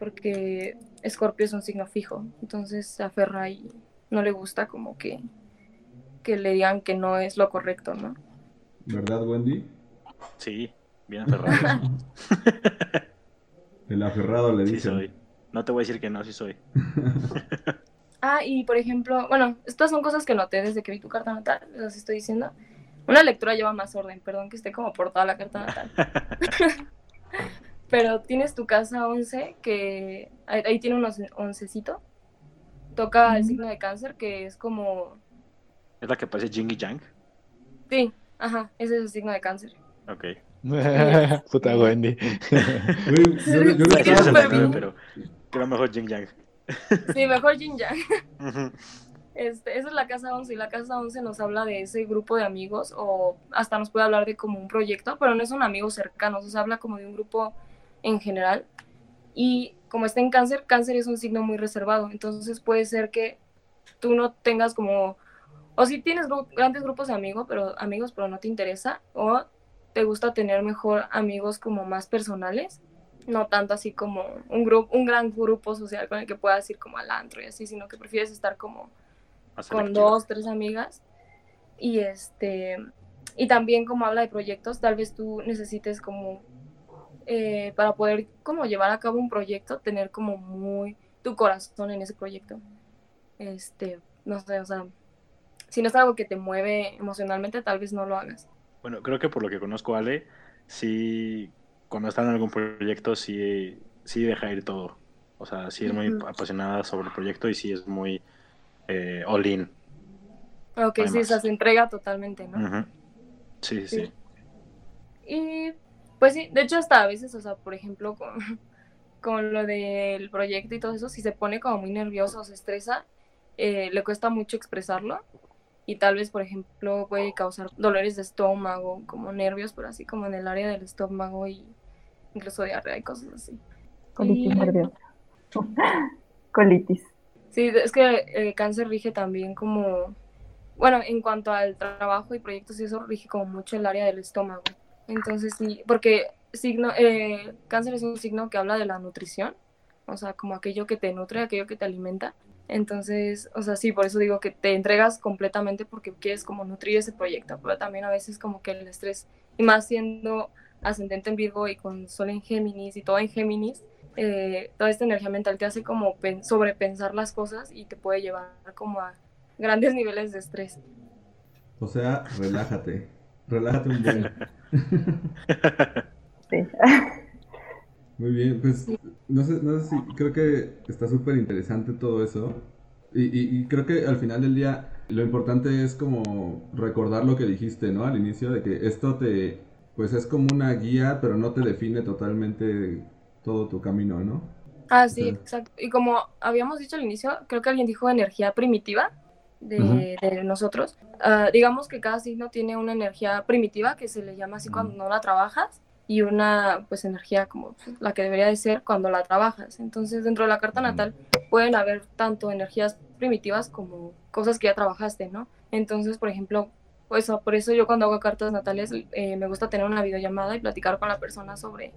porque Escorpio es un signo fijo, entonces se aferra y no le gusta como que, que le digan que no es lo correcto, ¿no? ¿Verdad, Wendy? Sí, bien aferrado. El aferrado le sí dice. soy. No te voy a decir que no, sí soy. Ah, y por ejemplo, bueno, estas son cosas que noté desde que vi tu carta natal, las estoy diciendo. Una lectura lleva más orden, perdón que esté como por toda la carta natal. Pero tienes tu casa 11, que ahí, ahí tiene un once- oncecito. Toca el Ujú. signo de cáncer, que es como... ¿Es la que parece Jing y Yang? Sí, ajá, ese es el signo de cáncer. Ok. Puta Wendy. Yo, yo- yo la pensando- pero creo mejor Jing Yang. Sí, mejor Yin Yang. Este, esa es la casa 11 y la casa 11 nos habla de ese grupo de amigos o hasta nos puede hablar de como un proyecto, pero no son amigos cercanos, o sea, habla como de un grupo en general. Y como está en cáncer, cáncer es un signo muy reservado, entonces puede ser que tú no tengas como, o si tienes gru- grandes grupos de amigos, pero amigos, pero no te interesa, o te gusta tener mejor amigos como más personales, no tanto así como un grupo, un gran grupo social con el que puedas ir como al antro y así, sino que prefieres estar como con dos, tres amigas. Y este y también como habla de proyectos, tal vez tú necesites como eh, para poder como llevar a cabo un proyecto, tener como muy tu corazón en ese proyecto. Este, no sé, o sea, si no es algo que te mueve emocionalmente, tal vez no lo hagas. Bueno, creo que por lo que conozco a Ale, sí, cuando está en algún proyecto, sí, sí deja ir todo. O sea, sí es muy apasionada sobre el proyecto y sí es muy eh, all in. Ok, sí, o sea, se entrega totalmente, ¿no? Sí, Sí. sí. Y pues sí, de hecho hasta a veces, o sea, por ejemplo, con, con lo del proyecto y todo eso, si se pone como muy nervioso o se estresa, eh, le cuesta mucho expresarlo y tal vez, por ejemplo, puede causar dolores de estómago, como nervios, pero así como en el área del estómago y incluso diarrea y cosas así. Colitis Y- nerviosa. Colitis. Sí, es que el cáncer rige también como, bueno, en cuanto al trabajo y proyectos y eso rige como mucho el área del estómago. Entonces sí, porque signo, eh, cáncer es un signo que habla de la nutrición, o sea, como aquello que te nutre, aquello que te alimenta. Entonces, o sea, sí, por eso digo que te entregas completamente porque quieres como nutrir ese proyecto, pero también a veces como que el estrés, y más siendo ascendente en Virgo y con Sol en Géminis y todo en Géminis, eh, toda esta energía mental te hace como pen- sobrepensar las cosas y te puede llevar como a grandes niveles de estrés. O sea, relájate. Relájate un buen. Sí. Muy bien, pues no sé, no sé si creo que está súper interesante todo eso. Y, y- y creo que al final del día lo importante es como recordar lo que dijiste, ¿no? Al inicio de que esto te, pues es como una guía, pero no te define totalmente todo tu camino, ¿no? Ah, sí, Sí. exacto. Y como habíamos dicho al inicio, creo que alguien dijo energía primitiva de, de nosotros. Ah, digamos que cada signo tiene una energía primitiva que se le llama así cuando no la trabajas y una pues energía como pues, la que debería de ser cuando la trabajas. Entonces dentro de la carta natal pueden haber tanto energías primitivas como cosas que ya trabajaste, ¿no? Entonces, por ejemplo, pues por eso yo cuando hago cartas natales eh, me gusta tener una videollamada y platicar con la persona sobre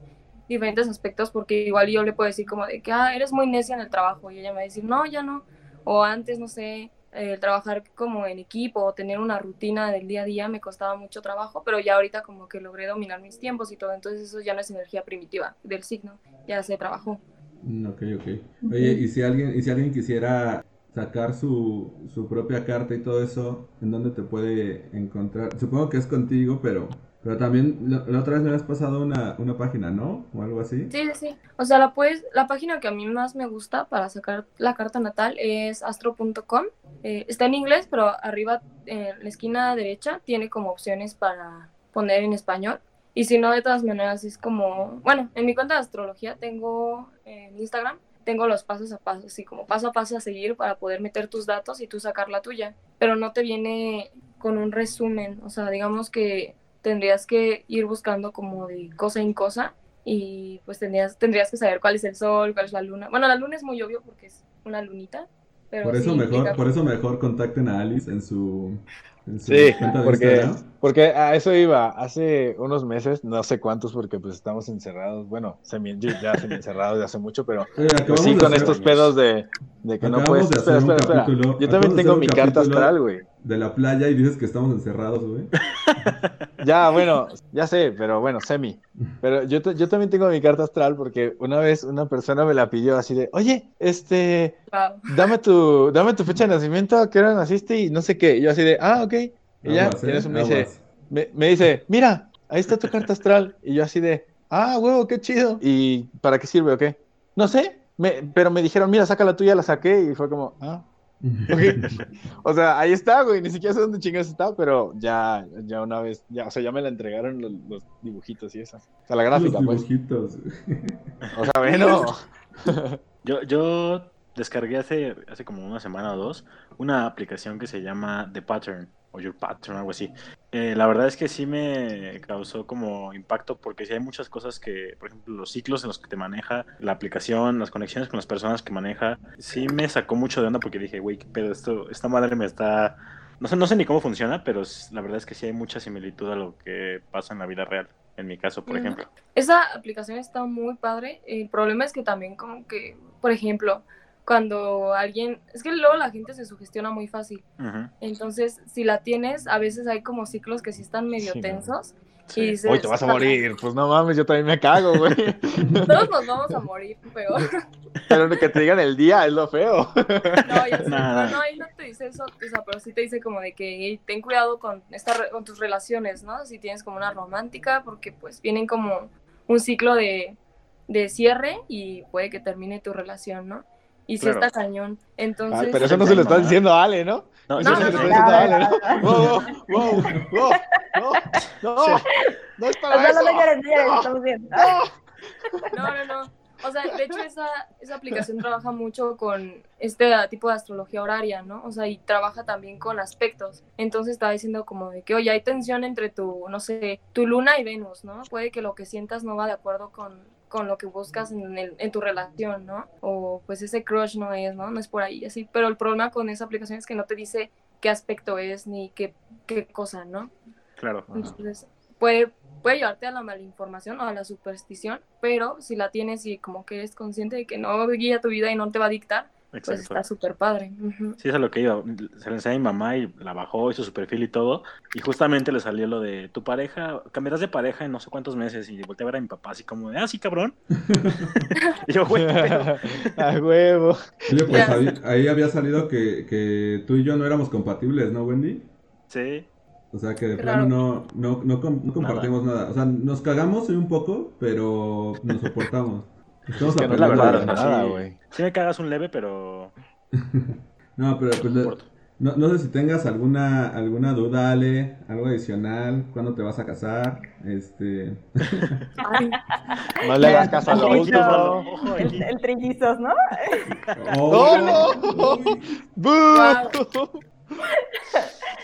diferentes aspectos porque igual yo le puedo decir como de que, ah, eres muy necia en el trabajo y ella me va a decir, no, ya no. O antes, no sé, eh, trabajar como en equipo o tener una rutina del día a día me costaba mucho trabajo, pero ya ahorita como que logré dominar mis tiempos y todo, entonces eso ya no es energía primitiva del signo, ya se trabajó. Mm, Ok, ok. Oye, y si alguien, y si alguien quisiera sacar su, su propia carta y todo eso, ¿en dónde te puede encontrar? Supongo que es contigo, pero, pero también la, otra vez me has pasado una, una página, ¿no? O algo así. Sí, sí. O sea, la, puedes, la página que a mí más me gusta para sacar la carta natal es astro.com. Eh, está en inglés, pero arriba en la esquina derecha tiene como opciones para poner en español. Y si no, de todas maneras es como, bueno, en mi cuenta de astrología tengo en Instagram, tengo los pasos a paso, así como paso a paso a seguir para poder meter tus datos y tú sacar la tuya. Pero no te viene con un resumen, o sea, digamos que tendrías que ir buscando como de cosa en cosa y pues tendrías, tendrías que saber cuál es el sol, cuál es la luna. Bueno, la luna es muy obvio porque es una lunita, pero Por eso sí mejor, por eso mejor contacten a Alice en su, en su Sí, cuenta de porque, Instagram. porque a eso iba. Hace unos meses, no sé cuántos, porque pues estamos encerrados. Bueno, semi, ya semi encerrados de hace mucho, pero Oye, pues, sí con hacer- estos pedos de, de que no puedes. de Espera, espera, espera. capítulo- Yo también tengo mi carta astral, güey. de la playa y dices que estamos encerrados, güey. Ya, bueno, ya sé, pero bueno, semi. Pero yo, te- yo también tengo mi carta astral porque una vez una persona me la pidió así de, oye, este, Wow. dame tu, dame tu fecha de nacimiento, a qué hora naciste y no sé qué. Y yo así de, ah, ok. Y ya, y ¿eh? eso me dice, me, me dice, mira, ahí está tu carta astral. Y yo así de, ah, huevo, qué chido. ¿Y para qué sirve o qué? No sé, me- pero me dijeron, mira, saca la tuya, la saqué y fue como, ah, O sea, ahí está, güey, ni siquiera sé dónde chingas está, pero ya, ya una vez, ya, o sea, ya me la entregaron los, los dibujitos y eso. O sea, la gráfica, Los pues. dibujitos. O sea, bueno. Yo, yo descargué hace, hace como una semana o dos una aplicación que se llama The Pattern o Your Pattern, algo así. Eh, la verdad es que sí me causó como impacto porque sí hay muchas cosas que, por ejemplo, los ciclos en los que te maneja la aplicación, las conexiones con las personas que maneja, sí me sacó mucho de onda porque dije, güey, pedo, esto, esta madre me está... No sé, no sé ni cómo funciona, pero la verdad es que sí hay mucha similitud a lo que pasa en la vida real, en mi caso, por Mm. ejemplo. Esa aplicación está muy padre. El problema es que también como que, por ejemplo, cuando alguien, es que luego la gente se sugestiona muy fácil. Entonces, si la tienes, a veces hay como ciclos que sí están medio tensos. sí. Y dices, Hoy te vas a "Está- morir. Pues no mames, yo también me cago, güey. Todos nos vamos a morir, pero Pero que te digan el día es lo feo. no, ya sé, Nada. no, ahí no te dice eso, o sea, pero sí te dice como de que "Hey, ten cuidado con esta re- con tus relaciones, ¿no? Si tienes como una romántica, porque pues vienen como un ciclo de, de cierre y puede que termine tu relación, ¿no? Y si Claro. está cañón, entonces... Ah, pero eso no se lo estás diciendo a Ale, ¿no? No, Eso No, se no, lo no, está diciendo a no, Ale, ¿no? Wow, wow, wow, wow, no, no, no es O sea, eso. no, no no llores, estamos bien. No, no, no. O sea, de hecho esa, esa aplicación trabaja mucho con este tipo de astrología horaria, ¿no? O sea, y trabaja también con aspectos. Entonces estaba diciendo como de que, oye, hay tensión entre tu, no sé, tu luna y Venus, ¿no? Puede que lo que sientas no va de acuerdo con, con lo que buscas en, el- en tu relación, ¿no? O pues ese crush no es, ¿no? No es por ahí, así. Pero el problema con esa aplicación es que no te dice qué aspecto es ni qué, qué cosa, ¿no? Claro. Entonces, puede, puede llevarte a la malinformación o a la superstición, pero si la tienes y como que eres consciente de que no guía tu vida y no te va a dictar, pues está súper padre. Ujú. Sí, eso es lo que iba. Se le enseñé a mi mamá y la bajó, hizo su perfil y todo. Y justamente le salió lo de tu pareja, cambiarás de pareja en no sé cuántos meses. Y volteé a ver a mi papá así como de, ah, sí, cabrón. y yo, güey, qué pedo". A huevo. Oye, pues ahí, ahí había salido que, que tú y yo no éramos compatibles, ¿no, Wendy? Sí, O sea, que de Claro. plano no, no, no, com- no compartimos nada. O sea, nos cagamos un poco, pero nos soportamos. Estamos Es que no es la verdad, a- verdad, nada, sí. güey. sí me cagas un leve, pero No, pero pues, no, no sé si tengas alguna, alguna duda, Ale, algo adicional, ¿cuándo te vas a casar? Este... No le hagas caso a lo El último. Ojo El, el trillizos, ¿no? ¡Oh! ¡No, no! ¡Bú!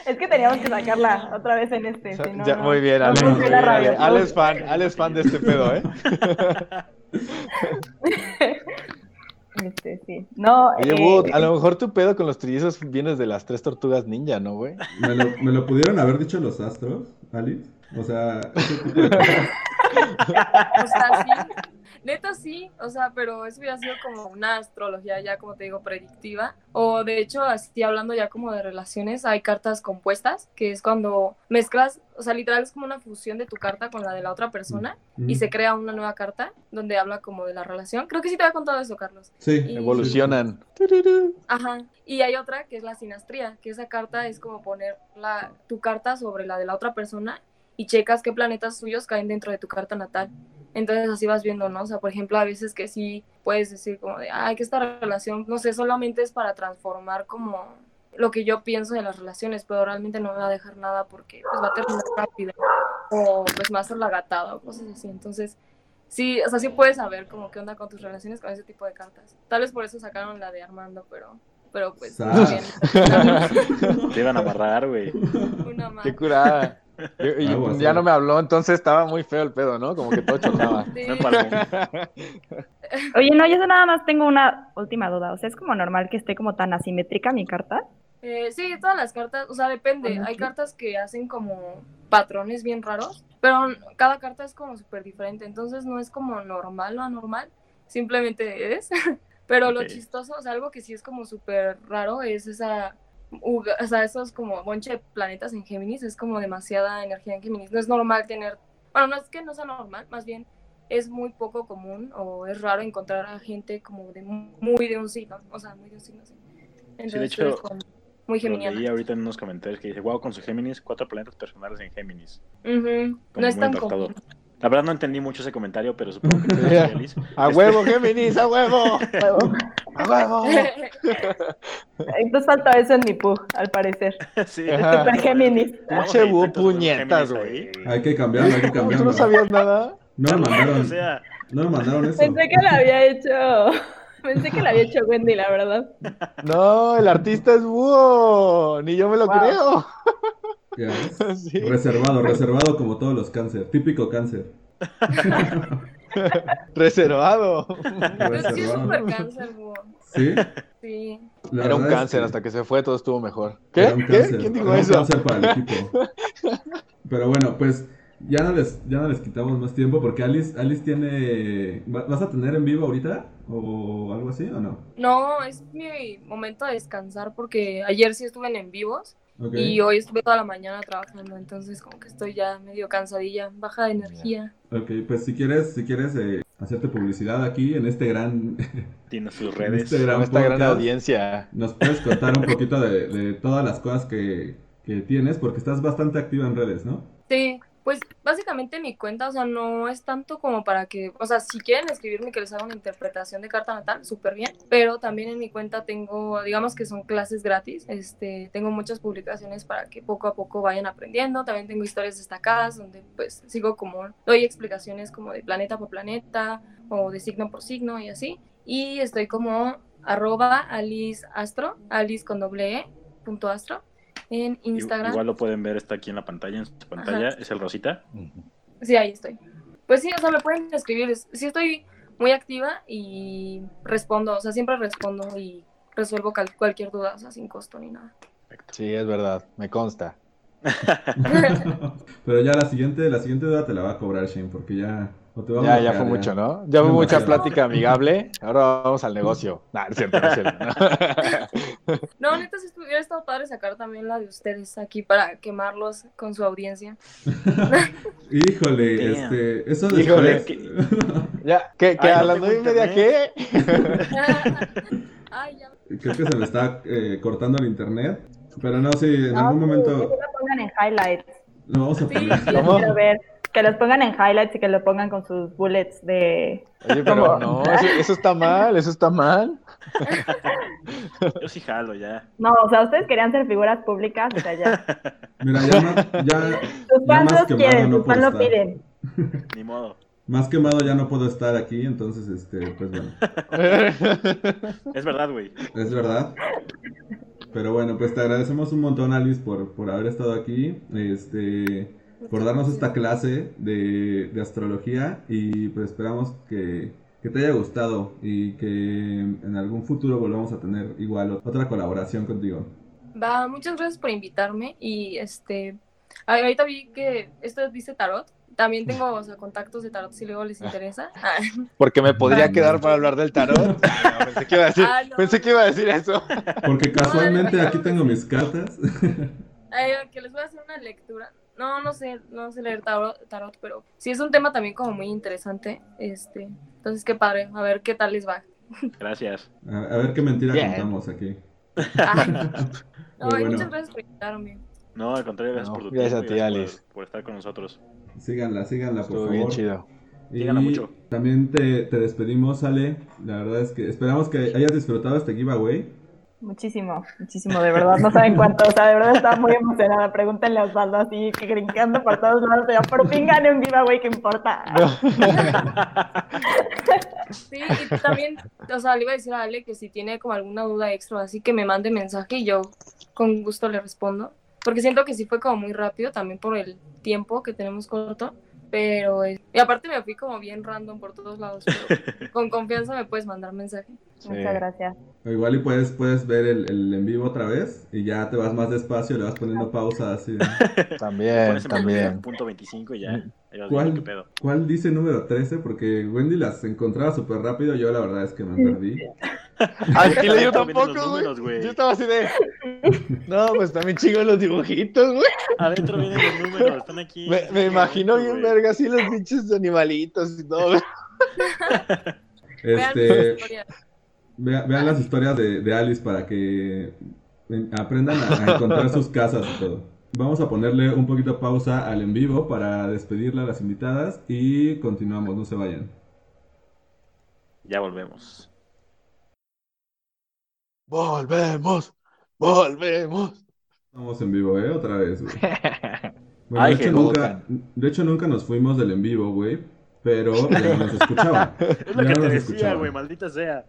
Es que teníamos que sacarla otra vez en este. si no, Ya, no- muy bien, no Ale. funciona muy bien, radio. Ale es fan, Ale es fan de este pedo, ¿eh? Este, sí. No, Oye, eh, Wood, a lo mejor tu pedo con los trillizos vienes de las tres tortugas ninja, ¿no, güey? ¿Me lo, me lo pudieron haber dicho los astros, Alice? O sea, ese tipo de Neta sí, o sea, pero eso hubiera sido como una astrología ya, como te digo, predictiva. O de hecho, así hablando ya como de relaciones, hay cartas compuestas, que es cuando mezclas, o sea, literal es como una fusión de tu carta con la de la otra persona y se crea una nueva carta donde habla como de la relación. Creo que sí te había contado eso, Carlos. Sí. Y- Evolucionan. Ajá. Y hay otra que es la sinastría, que esa carta es como poner la, tu carta sobre la de la otra persona y checas qué planetas suyos caen dentro de tu carta natal. Entonces así vas viendo, ¿no? O sea, por ejemplo, a veces que sí puedes decir como de, ay, que esta relación, no sé, solamente es para transformar como lo que yo pienso de las relaciones, pero realmente no me va a dejar nada porque pues va a terminar rápido o pues me va a hacer la gatada o cosas así. Entonces, sí, o sea, sí puedes saber como qué onda con tus relaciones con ese tipo de cartas. Tal vez por eso sacaron la de Armando, pero, pero pues también, Te iban a amarrar, güey. una más. Qué curada. Y, y Algo así. ya no me habló, entonces estaba muy feo el pedo, ¿no? Como que todo chocaba. Sí. Oye, no, yo nada más tengo una última duda. O sea, ¿es como normal que esté como tan asimétrica mi carta? Eh, sí, todas las cartas, o sea, depende. Hay sí. cartas que hacen como patrones bien raros, pero cada carta es como súper diferente, entonces no es como normal o anormal, simplemente es. Pero lo chistoso, o sea, algo que sí es como súper raro es esa, o sea, esos como bonche de planetas en Géminis, es como demasiada energía en Géminis. No es normal tener, bueno, no es que no sea normal, más bien es muy poco común o es raro encontrar a gente como de mu- muy de un signo, o sea, muy de un signo, sí. Entonces, hecho, es como muy geminiana. leí ahorita en unos comentarios que dice, wow, con su Géminis, cuatro planetas personales en Géminis. No es tan común. La verdad no entendí mucho ese comentario, pero supongo que. Alice. ¡A Este- huevo, Géminis! ¡A huevo! Huevo. ¡A huevo! Entonces falta eso en mi pu, al parecer. sí. Ajá. Super Géminis. Vamos Pinche puñetas, Géminis güey. Hay que cambiarlo, hay que ¿Tú cambiarlo. no sabías nada? No me mandaron, O sea, no me mandaron eso. Pensé que lo había hecho. Pensé que lo había hecho Wendy, la verdad. No, el artista es búho. Ni yo me lo Wow. creo. Ya ves. Sí. Reservado, reservado como todos los cáncer. Típico cáncer. Reservado. Pero sí es súper Reservado. cáncer. ¿Sí? Sí. La Era un es cáncer que hasta que se fue, todo estuvo mejor. era ¿Qué? un ¿Qué? ¿Quién dijo era un eso? cáncer para el equipo. Pero bueno, pues ya no les, ya no les quitamos más tiempo porque Alice, Alice tiene... ¿va- ¿Vas a tener en vivo ahorita? ¿O algo así o no? No, es mi momento de descansar porque ayer sí estuve en en vivos Y hoy estuve toda la mañana trabajando, entonces como que estoy ya medio cansadilla, baja de energía. Ok, pues si quieres, si quieres eh, hacerte publicidad aquí en este gran, tiene sus en redes. este gran esta gran audiencia. ¿Nos puedes contar un poquito de, de todas las cosas que, que tienes? Porque estás bastante activa en redes, ¿no? Sí, pues básicamente mi cuenta, o sea, no es tanto como para que, o sea, si quieren escribirme que les haga una interpretación de carta natal, súper bien, pero también en mi cuenta tengo, digamos que son clases gratis, este, tengo muchas publicaciones para que poco a poco vayan aprendiendo, también tengo historias destacadas donde pues sigo como, doy explicaciones como de planeta por planeta o de signo por signo y así, y estoy como arroba Alice Astro, Alice con doble E, punto astro, en Instagram. Igual lo pueden ver, está aquí en la pantalla, en su pantalla, es el Rosita. Sí, ahí estoy. Pues sí, o sea, me pueden escribir. es- Sí estoy muy activa y respondo, o sea, siempre respondo y resuelvo cal- cualquier duda, o sea, sin costo ni nada. Sí, es verdad, me consta. Pero ya la siguiente, la siguiente duda te la va a cobrar Shane, porque ya... Ya, ya fue mucho, ¿no? Ya fue mucha plática amigable. Ahora vamos al negocio. Nah, es cierto, no es cierto. No, neta, si hubiera estado padre sacar también la de ustedes aquí para quemarlos con su audiencia. Híjole, Damn. este... Eso de Híjole. ya, ¿qué? ¿Qué? Ay, ¿A no las nueve y media qué? Ay, ya. Creo que se me está eh, cortando el internet. Pero no, sí, en No, algún que momento lo pongan en highlights. Lo vamos a Sí. poner. ¿Cómo? Quiero ver. Que los pongan en highlights y que lo pongan con sus bullets de. Oye, pero no, eso, eso está mal, eso está mal. Yo sí jalo ya. No, o sea, ustedes querían ser figuras públicas, o sea, ya. Mira, ya, más- ya, Sus ya fans los quieren, no sus puedo fans lo piden. Ni modo. Más quemado ya no puedo estar aquí, entonces, este, pues bueno, Es verdad, güey. es verdad. Pero bueno, pues te agradecemos un montón, Alice, por, por haber estado aquí, este, por darnos esta clase de, de astrología y pues esperamos que, que te haya gustado y que en algún futuro volvamos a tener igual otra colaboración contigo. Va, muchas gracias por invitarme y este, ahorita vi que esto dice tarot. También tengo, o sea, contactos de tarot si luego les interesa. Ah, Porque me podría quedar para hablar del tarot. Ah, no, pensé, que iba a decir, Ah, no. pensé que iba a decir eso. Porque casualmente aquí tengo mis cartas. Ay, que les voy a hacer una lectura. No, no sé, no sé leer tarot, tarot, pero sí es un tema también como muy interesante. Este, entonces qué padre, a ver qué tal les va. Gracias. A, a ver qué mentira Bien. contamos aquí. Ay, no, y bueno. muchas gracias por invitarme. No, al contrario, gracias No, por tu gracias tiempo a ti, gracias Alice. por, por estar con nosotros. Síganla, síganla, por Estuvo favor. bien chido. Y Síganla mucho. también te, te despedimos, Ale. La verdad es que esperamos que hayas disfrutado este giveaway. Muchísimo, muchísimo, de verdad. No saben cuánto. O sea, de verdad estaba muy emocionada. Pregúntenle a Osvaldo así, que brincando por todos lados. Pero por fin gané un giveaway que importa. Sí, y también, o sea, le iba a decir a Ale que si tiene como alguna duda extra, así que me mande mensaje y yo con gusto le respondo. Porque siento que sí fue como muy rápido, también por el tiempo que tenemos corto, pero... eh, Y aparte me fui como bien random por todos lados, pero con confianza me puedes mandar mensaje. Muchas gracias. O igual y puedes, puedes ver el, el en vivo otra vez y ya te vas más despacio, le vas poniendo pausa así. También, también. punto 25 y ya. viendo ¿Cuál, pedo. ¿Cuál dice número 13? Porque Wendy las encontraba súper rápido, yo la verdad es que me perdí. Al chile yo tampoco, güey. Yo estaba así de. No, pues también chingo los dibujitos, güey. Adentro vienen los números, están aquí. Me, me imagino bien verga así los pinches animalitos y todo. güey. Vean Este, historias. vea- vean las historias de, de Alice para que aprendan a, a encontrar sus casas y todo. Vamos a ponerle un poquito pausa al en vivo para despedirle a las invitadas y continuamos, no se vayan. Ya volvemos. Volvemos, volvemos. Vamos en vivo, ¿eh? Otra vez, güey. Bueno, Ay, de, hecho, nunca, de hecho, nunca nos fuimos del en vivo, güey. Pero ya no nos escuchaban. Es lo Ya que te decía, güey, maldita sea.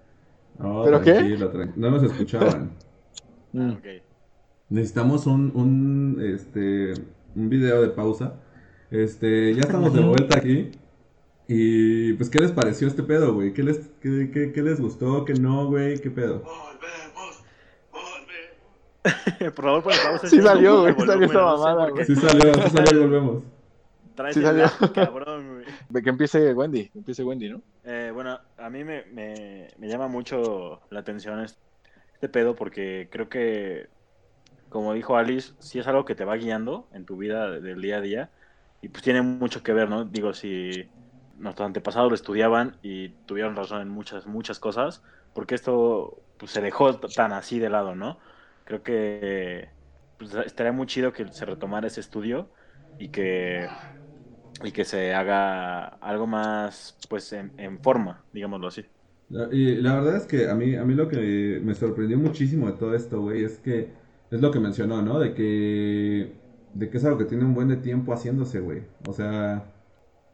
No, ¿Pero qué? tranquilo, tranquilo. No nos escuchaban. Ok. Necesitamos un, un, este, un video de pausa. Este, ya estamos de vuelta aquí. Y pues, ¿qué les pareció este pedo, güey? ¿Qué les, qué, qué- qué les gustó? ¿Qué no, güey? ¿Qué pedo? Por favor, pon pausa. Sí sí, salió, güey, salió esa mamada, por qué. Sí salió, sí salió y volvemos. Sí el salió. cabrón, güey. Que empiece Wendy, que empiece Wendy, ¿no? Eh, bueno, a mí me, me, me llama mucho la atención este, este pedo porque creo que, como dijo Alice, sí es algo que te va guiando en tu vida de- del día a día y pues tiene mucho que ver, ¿no? Digo, si nuestros antepasados lo estudiaban y tuvieron razón en muchas, muchas cosas, porque esto pues, se dejó tan así de lado, ¿no? Creo que pues, estaría muy chido que se retomara ese estudio y que y que se haga algo más pues en, en forma, digámoslo así. La- Y la verdad es que a mí, a mí lo que me sorprendió muchísimo de todo esto, güey, es que es lo que mencionó, ¿no? De que, de que es algo que tiene un buen de tiempo haciéndose, güey. O sea,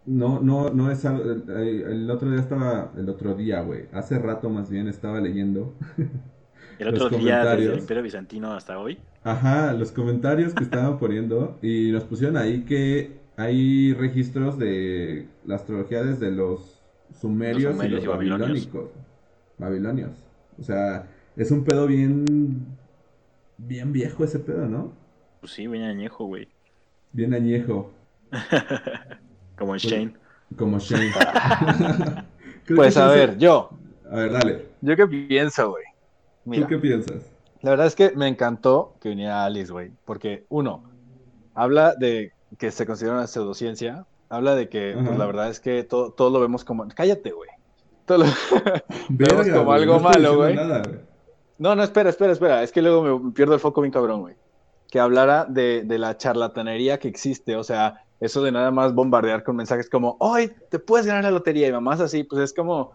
no, no, no es algo, el, el otro día estaba, el otro día, güey, hace rato más bien estaba leyendo. El Los otro día desde comentarios. el Imperio Bizantino hasta hoy. Ajá, los comentarios que estaban poniendo y nos pusieron ahí que hay registros de la astrología desde los sumerios, Los sumerios y y los babilonios. babilónicos. Babilonios. O sea, es un pedo bien bien viejo ese pedo, ¿no? Pues sí, bien añejo, güey. Bien añejo, Como en Shane. como Shane. Pues a ver, yo, A ver, dale. yo qué pienso, güey. ¿Tú Mira, qué piensas? la verdad es que me encantó que viniera Alice, güey, porque uno, habla de que se considera una pseudociencia, habla de que, pues la verdad es que todo, todo lo vemos como, cállate, güey. Todo lo- Verga, como algo no malo, güey. No, no, espera, espera, espera. Es que luego me pierdo el foco bien cabrón, güey. Que hablara de, de la charlatanería que existe. O sea, eso de nada más bombardear con mensajes como, hoy te puedes ganar la lotería y mamás así, pues es como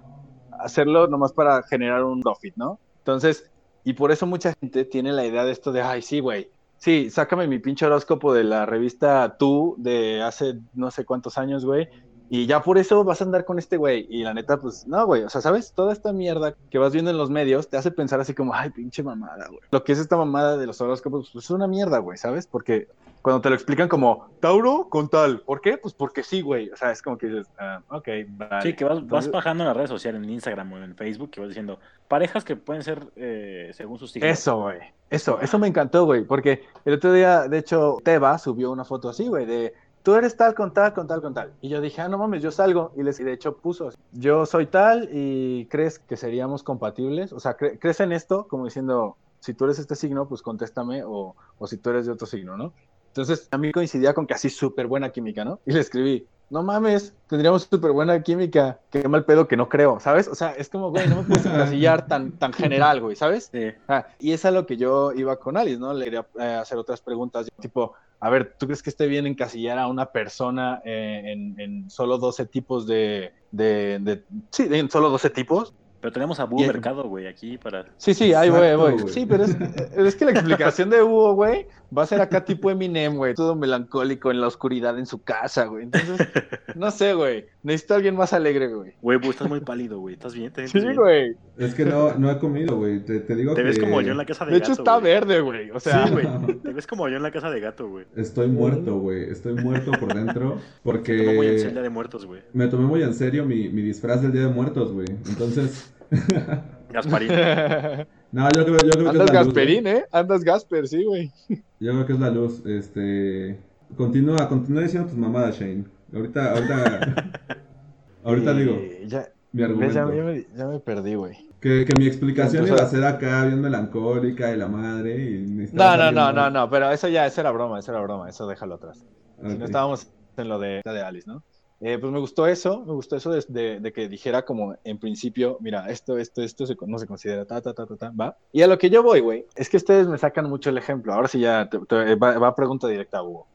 hacerlo nomás para generar un profit, ¿no? Entonces, y por eso mucha gente tiene la idea de esto de, ay, sí, güey. Sí, sácame mi pinche horóscopo de la revista Tú de hace no sé cuántos años, güey. Y ya por eso vas a andar con este güey. Y la neta, pues, no, güey. O sea, ¿sabes? Toda esta mierda que vas viendo en los medios te hace pensar así como, ay, pinche mamada, güey. Lo que es esta mamada de los horóscopos, pues es una mierda, güey, ¿sabes? Porque cuando te lo explican como, Tauro con tal. ¿Por qué? Pues porque sí, güey. O sea, es como que dices, ah, ok, vale. Sí, que vas, vas bajando en las redes sociales, en Instagram o en Facebook, que vas diciendo parejas que pueden ser eh, según sus signos. Eso, güey. Eso, eso me encantó, güey. Porque el otro día, de hecho, Teba subió una foto así, güey, de tú eres tal, con tal, con tal, con tal. Y yo dije, ah, no mames, yo salgo. Y, les, y de hecho puso, yo soy tal y crees que seríamos compatibles. O sea, cre- crees en esto, como diciendo, si tú eres este signo, pues contéstame, o, o si tú eres de otro signo, ¿no? Entonces, a mí coincidía con que así súper buena química, ¿no? Y le escribí, no mames, tendríamos súper buena química, qué mal pedo que no creo, ¿sabes? O sea, es como, güey, no me puedes encasillar tan, tan general, güey, ¿sabes? Sí. Ah, y es a lo que yo iba con Alice, ¿no? Le quería eh, hacer otras preguntas, tipo, a ver, ¿tú crees que esté bien encasillar a una persona eh, en, en solo 12 tipos de, de, de- Sí, en solo 12 tipos. Pero tenemos a Búho Mercado, güey, aquí para... Sí, sí, ahí voy, voy. güey. Sí, pero es, es que la explicación de Hugo, güey, va a ser acá tipo Eminem, güey, todo melancólico en la oscuridad en su casa, güey. Entonces, no sé, güey, necesito a alguien más alegre, güey. Güey, Búho, estás muy pálido, güey. ¿Estás bien? ¿Te Sí, sientes bien? güey. Es que no, no he comido, güey. Te, te digo Te que ves como yo en la casa de, De hecho, gato, está verde, güey. O sea, Sí, güey. Te ves como yo en la casa de gato, güey. estoy muerto, güey. Estoy muerto por dentro porque Como muy en celda de muertos, güey. me tomé muy en serio mi, mi disfraz del Día de Muertos, güey. Entonces, Gasparín. no, yo creo, yo creo que Andas es la luz. Gasperín, güey. ¿eh? Andas Gasper, sí, güey. Yo creo que es la luz. Este, continúa, continúa diciendo tus mamadas, Shane. Ahorita, ahorita, ahorita Y digo Ya, mi ves, ya, argumento. ya me, ya me perdí, güey. Que, que mi explicación Entonces- iba a ser acá bien melancólica y la madre y No, no, no, no, no, pero eso ya, eso era broma, eso era broma, eso déjalo atrás. Si Ok. no estábamos en lo de, de Alice, ¿no? Eh, pues me gustó eso, me gustó eso de, de- de que dijera como en principio, mira, esto, esto, esto se- no se considera ta, ta, ta, ta, ta, va. Y a lo que yo voy, güey, es que ustedes me sacan mucho el ejemplo. Ahora sí ya te- te- va, va a pregunta directa a Hugo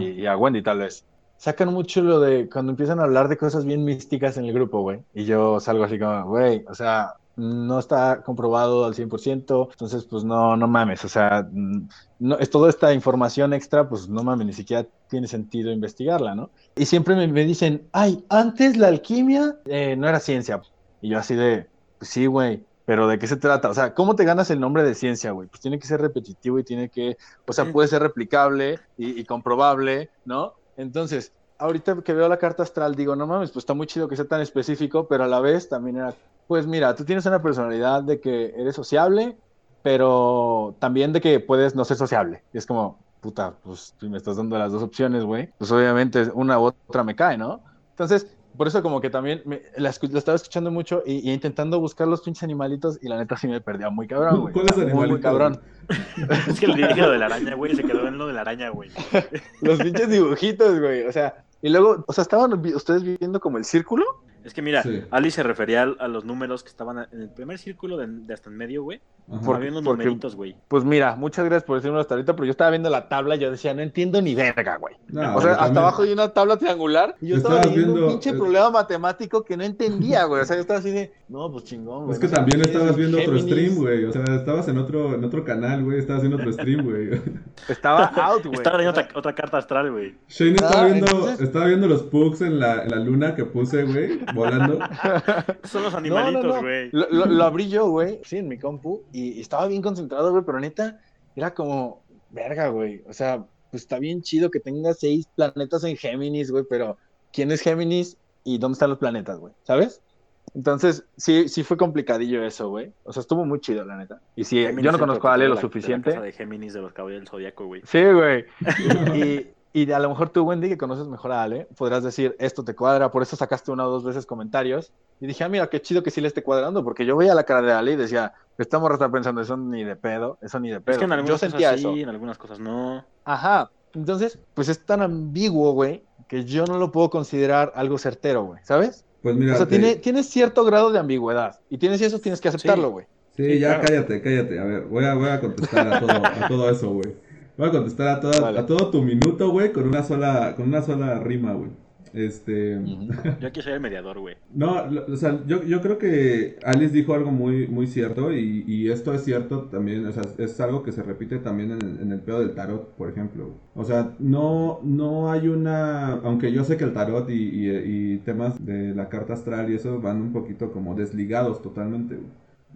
y, y a Wendy tal vez. Sacan mucho lo de cuando empiezan a hablar de cosas bien místicas en el grupo, güey. Y yo salgo así como, güey, o sea, no está comprobado al 100%, entonces pues no, no mames, o sea, mm, no, es toda esta información extra, pues no mames, ni siquiera tiene sentido investigarla, ¿no? Y siempre me, me dicen, ay, antes la alquimia eh, no era ciencia. Y yo así de, pues sí, güey, pero ¿de qué se trata? O sea, ¿cómo te ganas el nombre de ciencia, güey? Pues tiene que ser repetitivo y tiene que, o sea, puede ser replicable y, y comprobable, ¿no? Entonces, ahorita que veo la carta astral, digo, no mames, pues está muy chido que sea tan específico, pero a la vez también era, pues mira, tú tienes una personalidad de que eres sociable, pero también de que puedes no ser sociable. Y es como, puta, pues si me estás dando las dos opciones, güey, pues obviamente una u otra me cae, ¿no? Entonces, por eso como que también me, la, la estaba escuchando mucho y, y intentando buscar los pinches animalitos y la neta sí me perdía muy cabrón, güey. ¿Cuáles Muy, muy animalitos, cabrón. Es que le dije lo de la araña, güey, se quedó en lo de la araña, güey. Los pinches dibujitos, güey. O sea, y luego, o sea, estaban ustedes viendo como el círculo. Es que mira, Sí. Ali se refería al- a los números que estaban en el primer círculo de, de hasta en medio, güey. Por- Había unos porque- numeritos, güey. Pues mira, muchas gracias por decirme hasta ahorita, pero yo estaba viendo la tabla y yo decía, no entiendo ni verga, güey. No, o sea, hasta también- abajo hay una tabla triangular y yo estaba viendo, un pinche eh, problema matemático que no entendía, güey. O sea, yo estaba así de, no, pues chingón, güey. Es que no también estabas viendo otro stream, güey. O sea, estabas en otro, en otro canal, güey. Estabas viendo otro stream, güey. Estaba out, güey. Estaba leyendo otra, otra carta astral, güey. Shane estaba Ah, viendo, entonces- estaba viendo los pugs en la, en la luna que puse, güey, volando. Son los animalitos, no, no. güey. Lo, lo- lo abrí yo, güey, sí, en mi compu, y, y estaba bien concentrado, güey, pero neta, era como, verga, güey. O sea, pues está bien chido que tenga seis planetas en Géminis, güey, pero ¿quién es Géminis y dónde están los planetas, güey? ¿Sabes? Entonces, sí, sí fue complicadillo eso, güey. O sea, estuvo muy chido, la neta. Y sí, Géminis yo no conozco a Ale lo la- suficiente. De la casa de Géminis de los caballeros del Zodíaco, güey. Sí, güey. Y, y a lo mejor tú, Wendy, que conoces mejor a Ale, podrás decir, esto te cuadra, por eso sacaste una o dos veces comentarios. Y dije, ah, mira, qué chido que sí le esté cuadrando, porque yo veía la cara de Ale y decía, esta morra está pensando, eso ni de pedo, eso ni de pedo. Es que en yo algunas sentía cosas eso. sí, en algunas cosas no. Ajá. Entonces, pues es tan ambiguo, güey, que yo no lo puedo considerar algo certero, güey, ¿sabes? Pues mira, o sea, te- tiene, tiene cierto grado de ambigüedad. Y tienes eso, tienes que aceptarlo, güey. Sí, Sí, ya claro. cállate, cállate. A ver, voy a, voy a contestar a todo, a todo eso, güey. Voy a contestar a, toda- Vale. a todo tu minuto, güey, con una sola, con una sola rima, güey. Este. Yo aquí soy el mediador, güey. No, lo- o sea, yo, yo creo que Alice dijo algo muy, muy cierto y, y esto es cierto también, o sea, es algo que se repite también en, el- en el pedo del tarot, por ejemplo. O sea, no, no hay una, aunque yo sé que el tarot y, y- y temas de la carta astral y eso van un poquito como desligados totalmente. güey.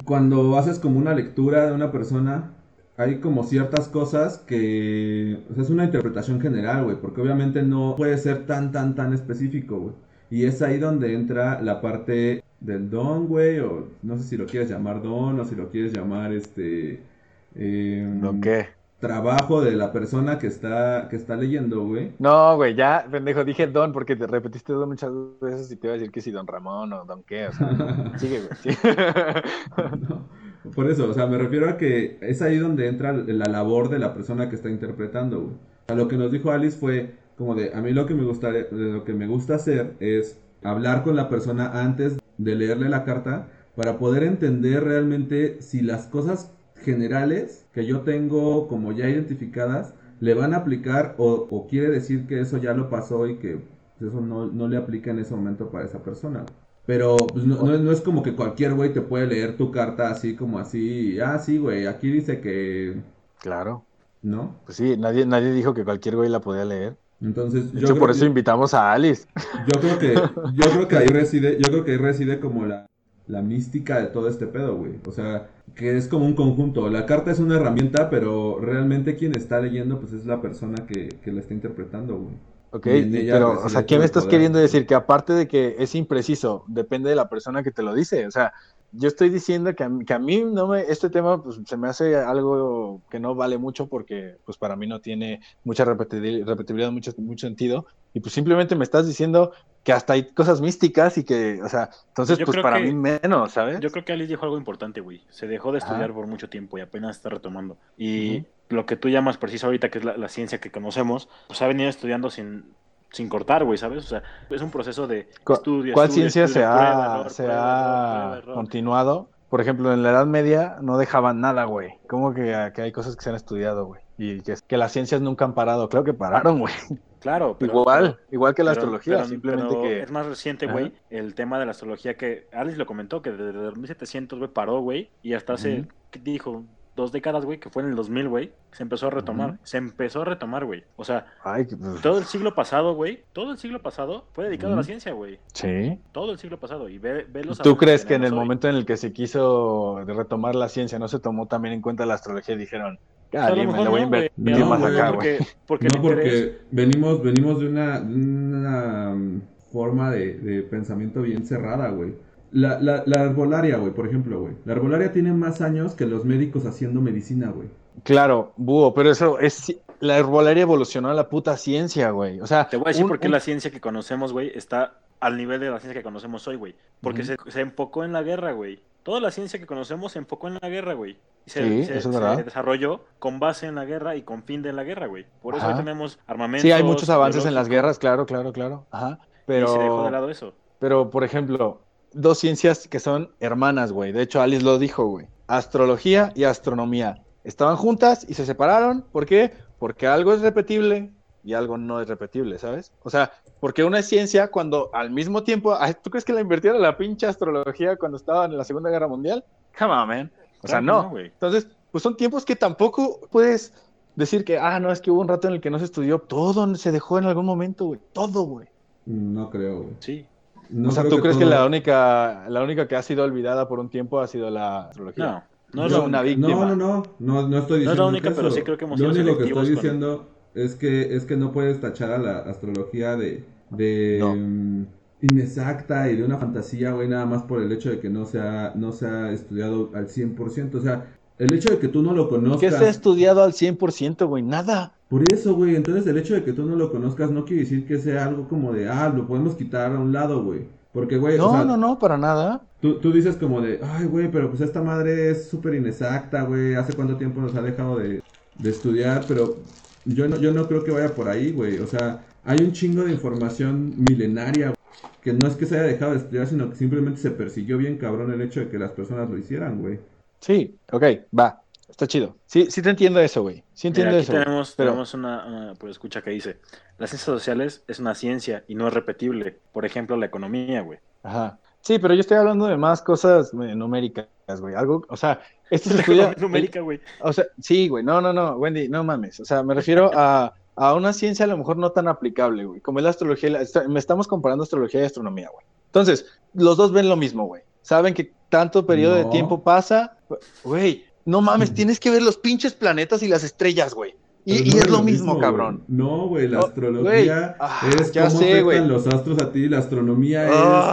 Cuando haces como una lectura de una persona, hay como ciertas cosas que, o sea, es una interpretación general, güey, porque obviamente no puede ser tan, tan, tan específico, güey. Y es ahí donde entra la parte del don, güey, o no sé si lo quieres llamar don o si lo quieres llamar este... eh, ¿No qué? Trabajo de la persona que está, que está leyendo, güey. No, güey, ya, pendejo, dije Don porque te repetiste Don muchas veces y te iba a decir que si Don Ramón o Don qué, o sea, sigue, güey. sí. No, por eso, o sea, me refiero a que es ahí donde entra la labor de la persona que está interpretando, güey. Lo que nos dijo Alice fue como de, a mí lo que me gusta, lo que me gusta hacer es hablar con la persona antes de leerle la carta para poder entender realmente si las cosas generales que yo tengo como ya identificadas le van a aplicar o, o quiere decir que eso ya lo pasó y que eso no, no le aplica en ese momento para esa persona. Pero pues, no, no, no es como que cualquier güey te puede leer tu carta así como así. Ah, sí, güey, aquí dice que. Claro. ¿No? Pues sí, nadie, nadie dijo que cualquier güey la podía leer. Entonces, De yo hecho, por que- eso invitamos a Alice. Yo creo que, yo creo que ahí reside, yo creo que ahí reside como la, la mística de todo este pedo, güey. O sea, que es como un conjunto. La carta es una herramienta, pero realmente quien está leyendo, pues es la persona que, que la está interpretando, güey. Ok, pero, o sea, ¿qué me estás poder. queriendo decir? Que aparte de que es impreciso, depende de la persona que te lo dice. O sea, yo estoy diciendo que a, mí- que a mí no me, este tema pues, se me hace algo que no vale mucho porque pues para mí no tiene mucha repetibili- repetibilidad, mucho, mucho sentido. Y pues simplemente me estás diciendo que hasta hay cosas místicas y que, o sea, entonces Yo pues para que- mí menos, ¿sabes? Yo creo que Alice dijo algo importante, güey. Se dejó de estudiar por mucho tiempo y apenas está retomando. Y lo que tú llamas preciso ahorita, que es la, la ciencia que conocemos, pues ha venido estudiando sin, sin cortar, güey, ¿sabes? O sea, es un proceso de estudio, ¿Cuál estudio, ciencia estudio, se prueba, ha, error, se prueba, ha error, prueba, error. continuado? Por ejemplo, en la Edad Media no dejaban nada, güey. ¿Cómo que, que hay cosas que se han estudiado, güey? Y que, que las ciencias nunca han parado. Claro que pararon, güey. Claro, pero, igual, igual que la pero- astrología, pero- simplemente que... Es más reciente, güey, el tema de la astrología que Alice lo comentó, que desde 1700, güey, paró, güey, y hasta hace. ¿qué dijo? Dos décadas, güey, que fue en el 2000, güey, se empezó a retomar. Se empezó a retomar, güey. O sea, Ay, pues, todo el siglo pasado, güey, todo el siglo pasado fue dedicado a la ciencia, güey. Sí. Todo el siglo pasado. Y ve, ve los ¿Tú crees que en el hoy. momento en el que se quiso retomar la ciencia no se tomó también en cuenta la astrología y dijeron, O sea, a lo "Cali, me mejor la voy a no, invertir lo más acá, no, güey? porque, porque No, porque venimos, venimos de una, mm, forma de, de pensamiento bien cerrada, güey. La, la, la herbolaria, güey, por ejemplo, güey. La herbolaria tiene más años que los médicos haciendo medicina, güey. Claro, búho, pero eso es... La herbolaria evolucionó a la puta ciencia, güey. O sea, Te voy a decir un- por qué un- la ciencia que conocemos, güey, está al nivel de la ciencia que conocemos hoy, güey. Porque se, se enfocó en la guerra, güey. Toda la ciencia que conocemos se enfocó en la guerra, güey. Y se, Sí, se- eso es se verdad. desarrolló con base en la guerra y con fin de la guerra, güey. Por eso hoy tenemos armamentos. Sí, hay muchos avances en las guerras, claro, claro, claro. Ajá. Y se dejó de Pero, lado eso. pero, por ejemplo, dos ciencias que son hermanas, güey. De hecho, Alice lo dijo, güey. Astrología y astronomía. Estaban juntas y se separaron. ¿Por qué? Porque algo es repetible y algo no es repetible, ¿sabes? O sea, porque una es ciencia cuando al mismo tiempo, ¿tú crees que la invirtieron la pinche astrología cuando estaban en la Segunda Guerra Mundial? Come on, man. O sea, no. güey. Entonces, pues son tiempos que tampoco puedes decir que, ah, no, es que hubo un rato en el que no se estudió. Todo se dejó en algún momento, güey. Todo, güey. No creo, güey. Sí. No o sea, creo ¿tú crees que la única, la única que ha sido olvidada por un tiempo ha sido la astrología? No, no es la una víctima. No, no, no, no, no estoy No diciendo es la única, pero sí creo que hemos Lo único que estoy con- diciendo es que es que no puedes tachar a la astrología de, de No. mm, inexacta y de una fantasía, güey, nada más por el hecho de que no se ha, no se ha estudiado al 100%. O sea, el hecho de que tú no lo ¿Qué conozcas. se ha estudiado al 100%, güey? Nada. Por eso, güey, entonces el hecho de que tú no lo conozcas no quiere decir que sea algo como de, ah, lo podemos quitar a un lado, güey. Porque, güey, o No, sea, no, no, para nada. Tú, tú dices como de, ay, güey, pero pues esta madre es súper inexacta, güey, hace cuánto tiempo nos ha dejado de, de estudiar, pero yo no, yo no creo que vaya por ahí, güey. O sea, hay un chingo de información milenaria, güey, que no es que se haya dejado de estudiar, sino que simplemente se persiguió bien cabrón el hecho de que las personas lo hicieran, güey. Sí, ok, va. Está chido. Sí, sí te entiendo eso, güey. Sí Mira, entiendo aquí eso. güey. tenemos, Pero- tenemos una, una por escucha que dice, las ciencias sociales es una ciencia y no es repetible. Por ejemplo, la economía, güey. Ajá. Sí, pero yo estoy hablando de más cosas numéricas, güey. Algo, o sea, esto se estudia. numérica, güey. O sea, sí, güey, no, no, no, Wendy, no mames. O sea, me refiero a, a una ciencia a lo mejor no tan aplicable, güey, como es la astrología. la- me estamos comparando astrología y astronomía, güey. Entonces, los dos ven lo mismo, güey. Saben que tanto periodo de tiempo pasa, güey. No mames, tienes que ver los pinches planetas y las estrellas, güey. Y, es lo mismo, cabrón. No, güey, la astrología. Ah, es ya cómo sé, afectan los astros a ti, la astronomía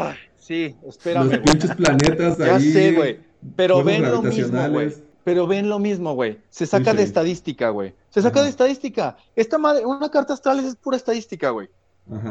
Ay, sí, es espérame. los pinches planetas Ya ahí. sé, güey. Pero ven lo mismo, güey. Pero ven lo mismo, güey. Se saca Sí, de estadística, güey. Se saca Ajá. de estadística. Esta madre, una carta astral es pura estadística, güey.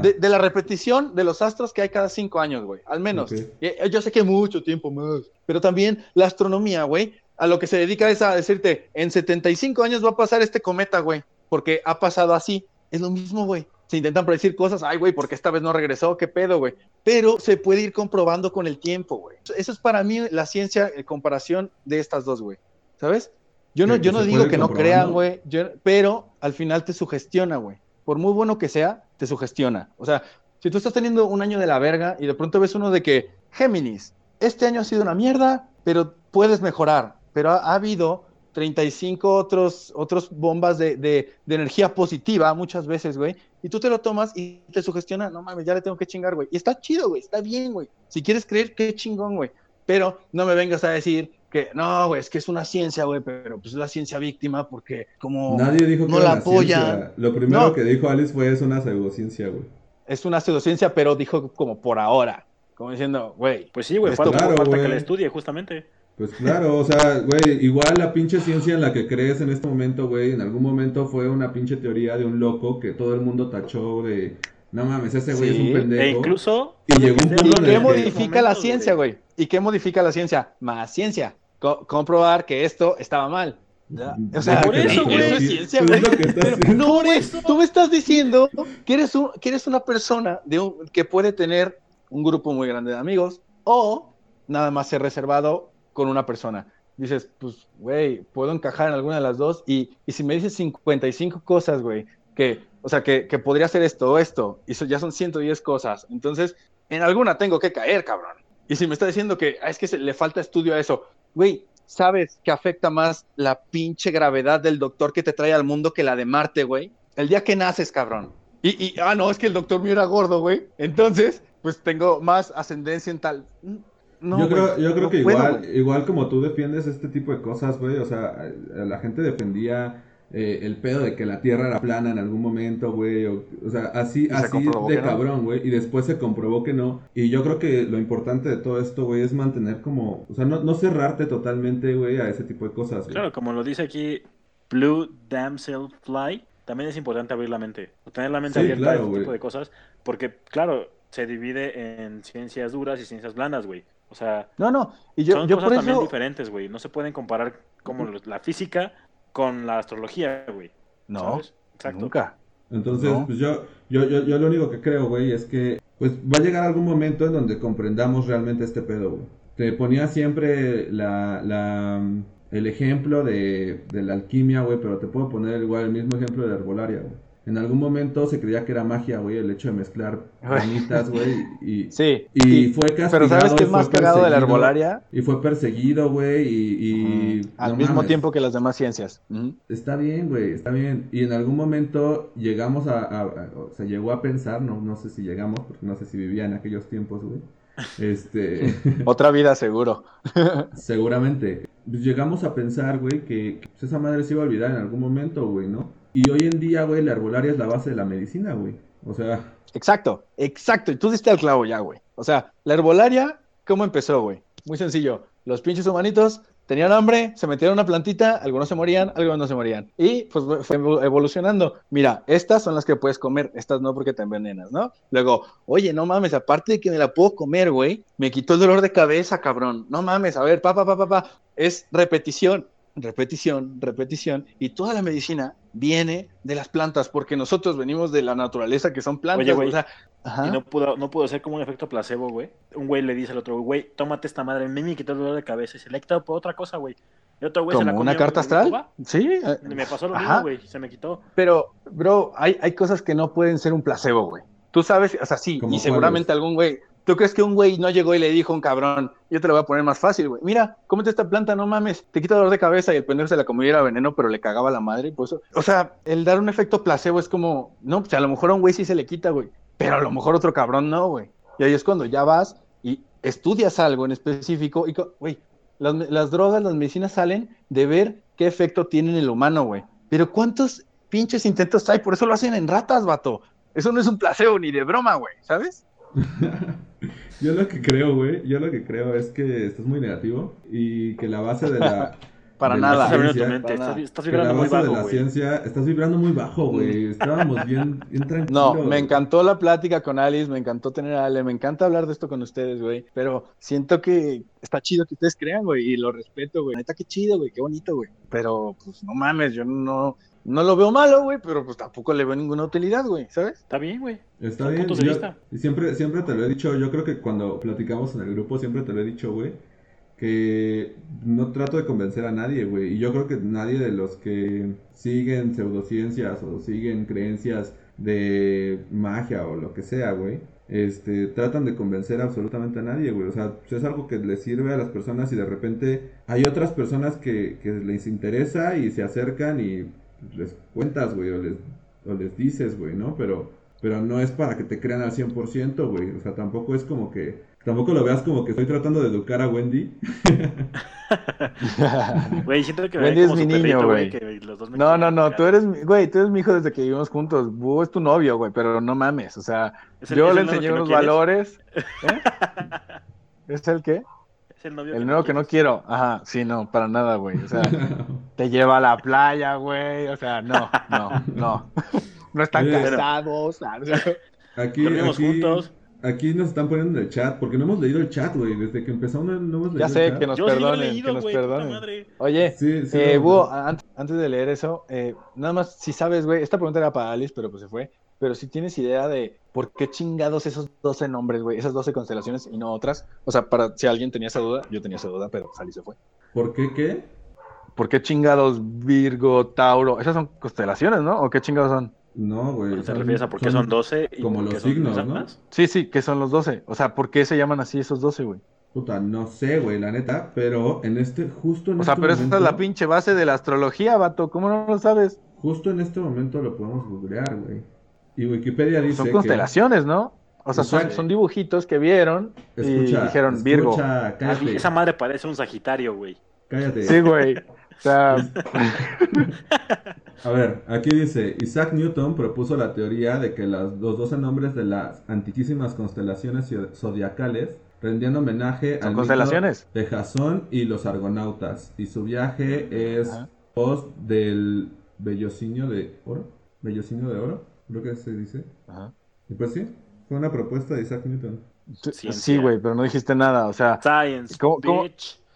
De, de la repetición de los astros que hay cada cinco años, güey. Al menos. Y- eh, Yo sé que mucho tiempo más. Pero también la astronomía, güey, a lo que se dedica es a decirte, en 75 años va a pasar este cometa, güey. Porque ha pasado así. Es lo mismo, güey. Se intentan predecir cosas, ay, güey, porque esta vez no regresó, qué pedo, güey. Pero se puede ir comprobando con el tiempo, güey. Eso es para mí la ciencia en comparación de estas dos, güey. ¿Sabes? Yo no, yo no digo que no crean, güey, pero al final te sugestiona, güey. Por muy bueno que sea, te sugestiona. O sea, si tú estás teniendo un año de la verga y de pronto ves uno de que Géminis, este año ha sido una mierda, pero puedes mejorar. Pero ha, ha habido 35 otros, otros bombas de, de- de energía positiva muchas veces, güey. Y tú te lo tomas y te sugestiona, no mames, ya le tengo que chingar, güey. Y está chido, güey, está bien, güey. Si quieres creer, qué chingón, güey. Pero no me vengas a decir que no, güey, es que es una ciencia, güey, pero pues es la ciencia víctima porque como Nadie dijo que no la una apoyan. ciencia. Lo primero No. que dijo Alice fue es una pseudociencia, güey. es una pseudociencia, pero dijo como por ahora. Como diciendo, güey, Pues sí, güey, falta, Claro, falta que la estudie, justamente. Pues claro, o sea, güey, igual la pinche ciencia en la que crees en este momento, güey, en algún momento fue una pinche teoría de un loco que todo el mundo tachó de, no mames, ese güey Sí, es un pendejo. E incluso... Y llegó un ¿Y punto en qué el que- modifica la ciencia, güey? ¿Y qué modifica la ciencia? Más ciencia. Co- comprobar que esto estaba mal. Ya, O sea, Por eso, eso güey. es ciencia, Pues güey. no, tú me estás diciendo que eres, un, que eres una persona de un, que puede tener un grupo muy grande de amigos o nada más ser reservado con una persona. Dices, pues, güey, puedo encajar en alguna de las dos y, y si me dices 55 cosas, güey, que, o sea, que, que podría ser esto o esto, y eso ya son 110 cosas, entonces en alguna tengo que caer, cabrón. Y si me está diciendo que ah, es que se, le falta estudio a eso, güey, ¿sabes que afecta más la pinche gravedad del doctor que te trae al mundo que la de Marte, güey? El día que naces, cabrón. Y, y ah, no, es que el doctor mío era gordo, güey. Entonces, pues tengo más ascendencia en tal. No, yo creo, yo creo no que puedo, igual, igual como tú defiendes este tipo de cosas, güey, o sea, la gente defendía eh, el pedo de que la Tierra era plana en algún momento, güey, o, o sea, así, se así de cabrón, güey, y después se comprobó que no, y yo creo que lo importante de todo esto, güey, es mantener como, o sea, no, no cerrarte totalmente, güey, a ese tipo de cosas, güey. Claro, como lo dice aquí Blue Damsel Fly, también es importante abrir la mente, o tener la mente Sí, abierta claro, a este güey. tipo de cosas, porque, claro, se divide en ciencias duras y ciencias blandas, güey. O sea, No, no. Y yo, son yo cosas por también eso. diferentes, güey. No se pueden comparar como la física con la astrología, güey. No, ¿sabes? Exacto. nunca. Entonces, No. pues yo, yo, yo, yo lo único que creo, güey, es que pues va a llegar algún momento en donde comprendamos realmente este pedo, güey. Te ponía siempre la, la, el ejemplo de, de la alquimia, güey, pero te puedo poner igual el mismo ejemplo de la herbolaria, güey. En algún momento se creía que era magia, güey, el hecho de mezclar ramitas, güey, y, Sí. y fue castigado. Pero ¿sabes qué es más cagado de la herbolaria? Y fue perseguido, güey, y... Al no mismo mames. tiempo que las demás ciencias. Está bien, güey, está bien. Y en algún momento llegamos a, a- a- o sea, llegó a pensar, no, no sé si llegamos, porque no sé si vivía en aquellos tiempos, güey. Este, Otra vida, seguro. seguramente. Pues llegamos a pensar, güey, que, que, pues, esa madre se iba a olvidar en algún momento, güey, ¿no? Y hoy en día, güey, la herbolaria es la base de la medicina, güey. O sea, Exacto, exacto. Y tú diste al clavo ya, güey. O sea, la herbolaria, ¿cómo empezó, güey? Muy sencillo. Los pinches humanitos tenían hambre, se metieron una plantita, algunos se morían, algunos no se morían. Y pues fue evol- evolucionando. Mira, estas son las que puedes comer, estas no porque te envenenas, ¿no? Luego, oye, no mames, aparte de que me la puedo comer, güey, me quitó el dolor de cabeza, cabrón. No mames, a ver, pa, pa, pa, pa, pa. Es repetición, repetición, repetición. Y toda la medicina viene de las plantas, porque nosotros venimos de la naturaleza, que son plantas. Oye, güey, o sea, ajá. Y no pudo, no pudo ser como un efecto placebo, güey. Un güey le dice al otro, güey, tómate esta madre, a mí me quitó el dolor de cabeza y se le ha quitado por otra cosa, güey. Y otro güey se la como comió, una carta astral. Sí, eh, me pasó lo Ajá. mismo, güey, se me quitó. pero, bro, hay, hay cosas que no pueden ser un placebo, güey. Tú sabes, o sea, sí, ¿Cómo y seguramente algún güey. ¿Tú crees que un güey no llegó y le dijo a un cabrón, yo te lo voy a poner más fácil, güey? Mira, cómete esta planta, no mames, te quita dolor de cabeza y el pendejo se la comió y era veneno, pero le cagaba la madre, pues, o sea, el dar un efecto placebo es como, no, pues a lo mejor a un güey sí se le quita, güey, pero a lo mejor otro cabrón no, güey. Y ahí es cuando ya vas y estudias algo en específico y, güey, las, las drogas, las medicinas salen de ver qué efecto tiene en el humano, güey. Pero ¿cuántos pinches intentos hay? Por eso lo hacen en ratas, vato. Eso no es un placebo ni de broma, güey, ¿sabes? yo lo que creo, güey, yo lo que creo es que estás muy negativo y que la base de la... Para nada. Estás tu mente, para estás, estás vibrando muy base de bajo, la ciencia, estás vibrando muy bajo, güey. Estábamos bien, bien tranquilos. No, me encantó la plática con Alice, me encantó tener a Ale, me encanta hablar de esto con ustedes, güey. Pero siento que está chido que ustedes crean, güey, y lo respeto, güey. Neta, qué chido, güey, qué bonito, güey. Pero, pues, no mames, yo no, no lo veo malo, güey, pero pues tampoco le veo ninguna utilidad, güey, ¿sabes? Está bien, güey. Está bien. puntos de yo- vista. y siempre, siempre te lo he dicho, yo creo que cuando platicamos en el grupo, siempre te lo he dicho, güey, que no trato de convencer a nadie, güey. Y yo creo que nadie de los que siguen pseudociencias o siguen creencias de magia o lo que sea, güey, este, tratan de convencer absolutamente a nadie, güey. O sea, es algo que les sirve a las personas y de repente hay otras personas que, que les interesa y se acercan y les cuentas, güey, o les, o les dices, güey, ¿no? Pero, pero no es para que te crean al 100%, güey. O sea, tampoco es como que, tampoco lo veas como que estoy tratando de educar a Wendy. Güey, siento que Wendy es mi niño, güey. No, no, no, tú eres, mi- güey, tú eres mi hijo desde que vivimos juntos. Búho es tu novio, güey, pero no mames, o sea, ¿Es el- yo le enseñé no unos valores. ¿Eh? ¿Es el qué? El novio El nuevo que no quiero. Ajro, sí, no, para nada, güey. O sea, te lleva a la playa, güey. O sea, no, no, no. No están Oye, casados. o sea, Aquí, Dormimos aquí, juntos. aquí nos están poniendo en el chat, porque no hemos leído el chat, güey. Desde que empezamos no, no hemos leído Ya el sé chat. que nos Yo sí lo he perdonen, leído, que nos puta perdonen. madre. Oye, Sí, sí, eh, Búho, antes de leer eso, eh, nada más, si sabes, güey, esta pregunta era para Alice, pero pues se fue. Pero si tienes idea de por qué chingados esos 12 nombres, güey, esas 12 constelaciones y no otras. O sea, para si alguien tenía esa duda, yo tenía esa duda, pero Sally se fue. ¿Por qué qué? ¿Por qué chingados Virgo, Tauro? Esas son constelaciones, ¿no? ¿O qué chingados son? No, güey. ¿Te son- refieres a por qué son 12? y como los son signos, esas ¿no? más? Sí, sí, ¿qué son los 12? O sea, ¿por qué se llaman así esos 12, güey? Puta, no sé, güey, la neta, pero en este, justo en O sea, este pero esa momento, es la pinche base de la astrología, vato. ¿Cómo no lo sabes? justo en este momento lo podemos googlear, güey. Y Wikipedia dice Son que... constelaciones, ¿no? O sea, son, dibujitos que vieron y dijeron Virgo. escucha, cállate, Esa madre parece un Sagitario, güey. cállate. Sí, güey. O sea, A ver, aquí dice, Isaac Newton propuso la teoría de que las, los 12 nombres de las antiquísimas constelaciones zodiacales rendían homenaje Son al constelaciones. mito de Jasón y los argonautas. Y su viaje es Ajá. pos del bellocinio de oro. Bellocinio de oro, creo que se dice. Ajá. Y pues sí, fue una propuesta de Isaac Newton. Ciencia. sí, güey, pero no dijiste nada. O sea, Science, ¿Cómo-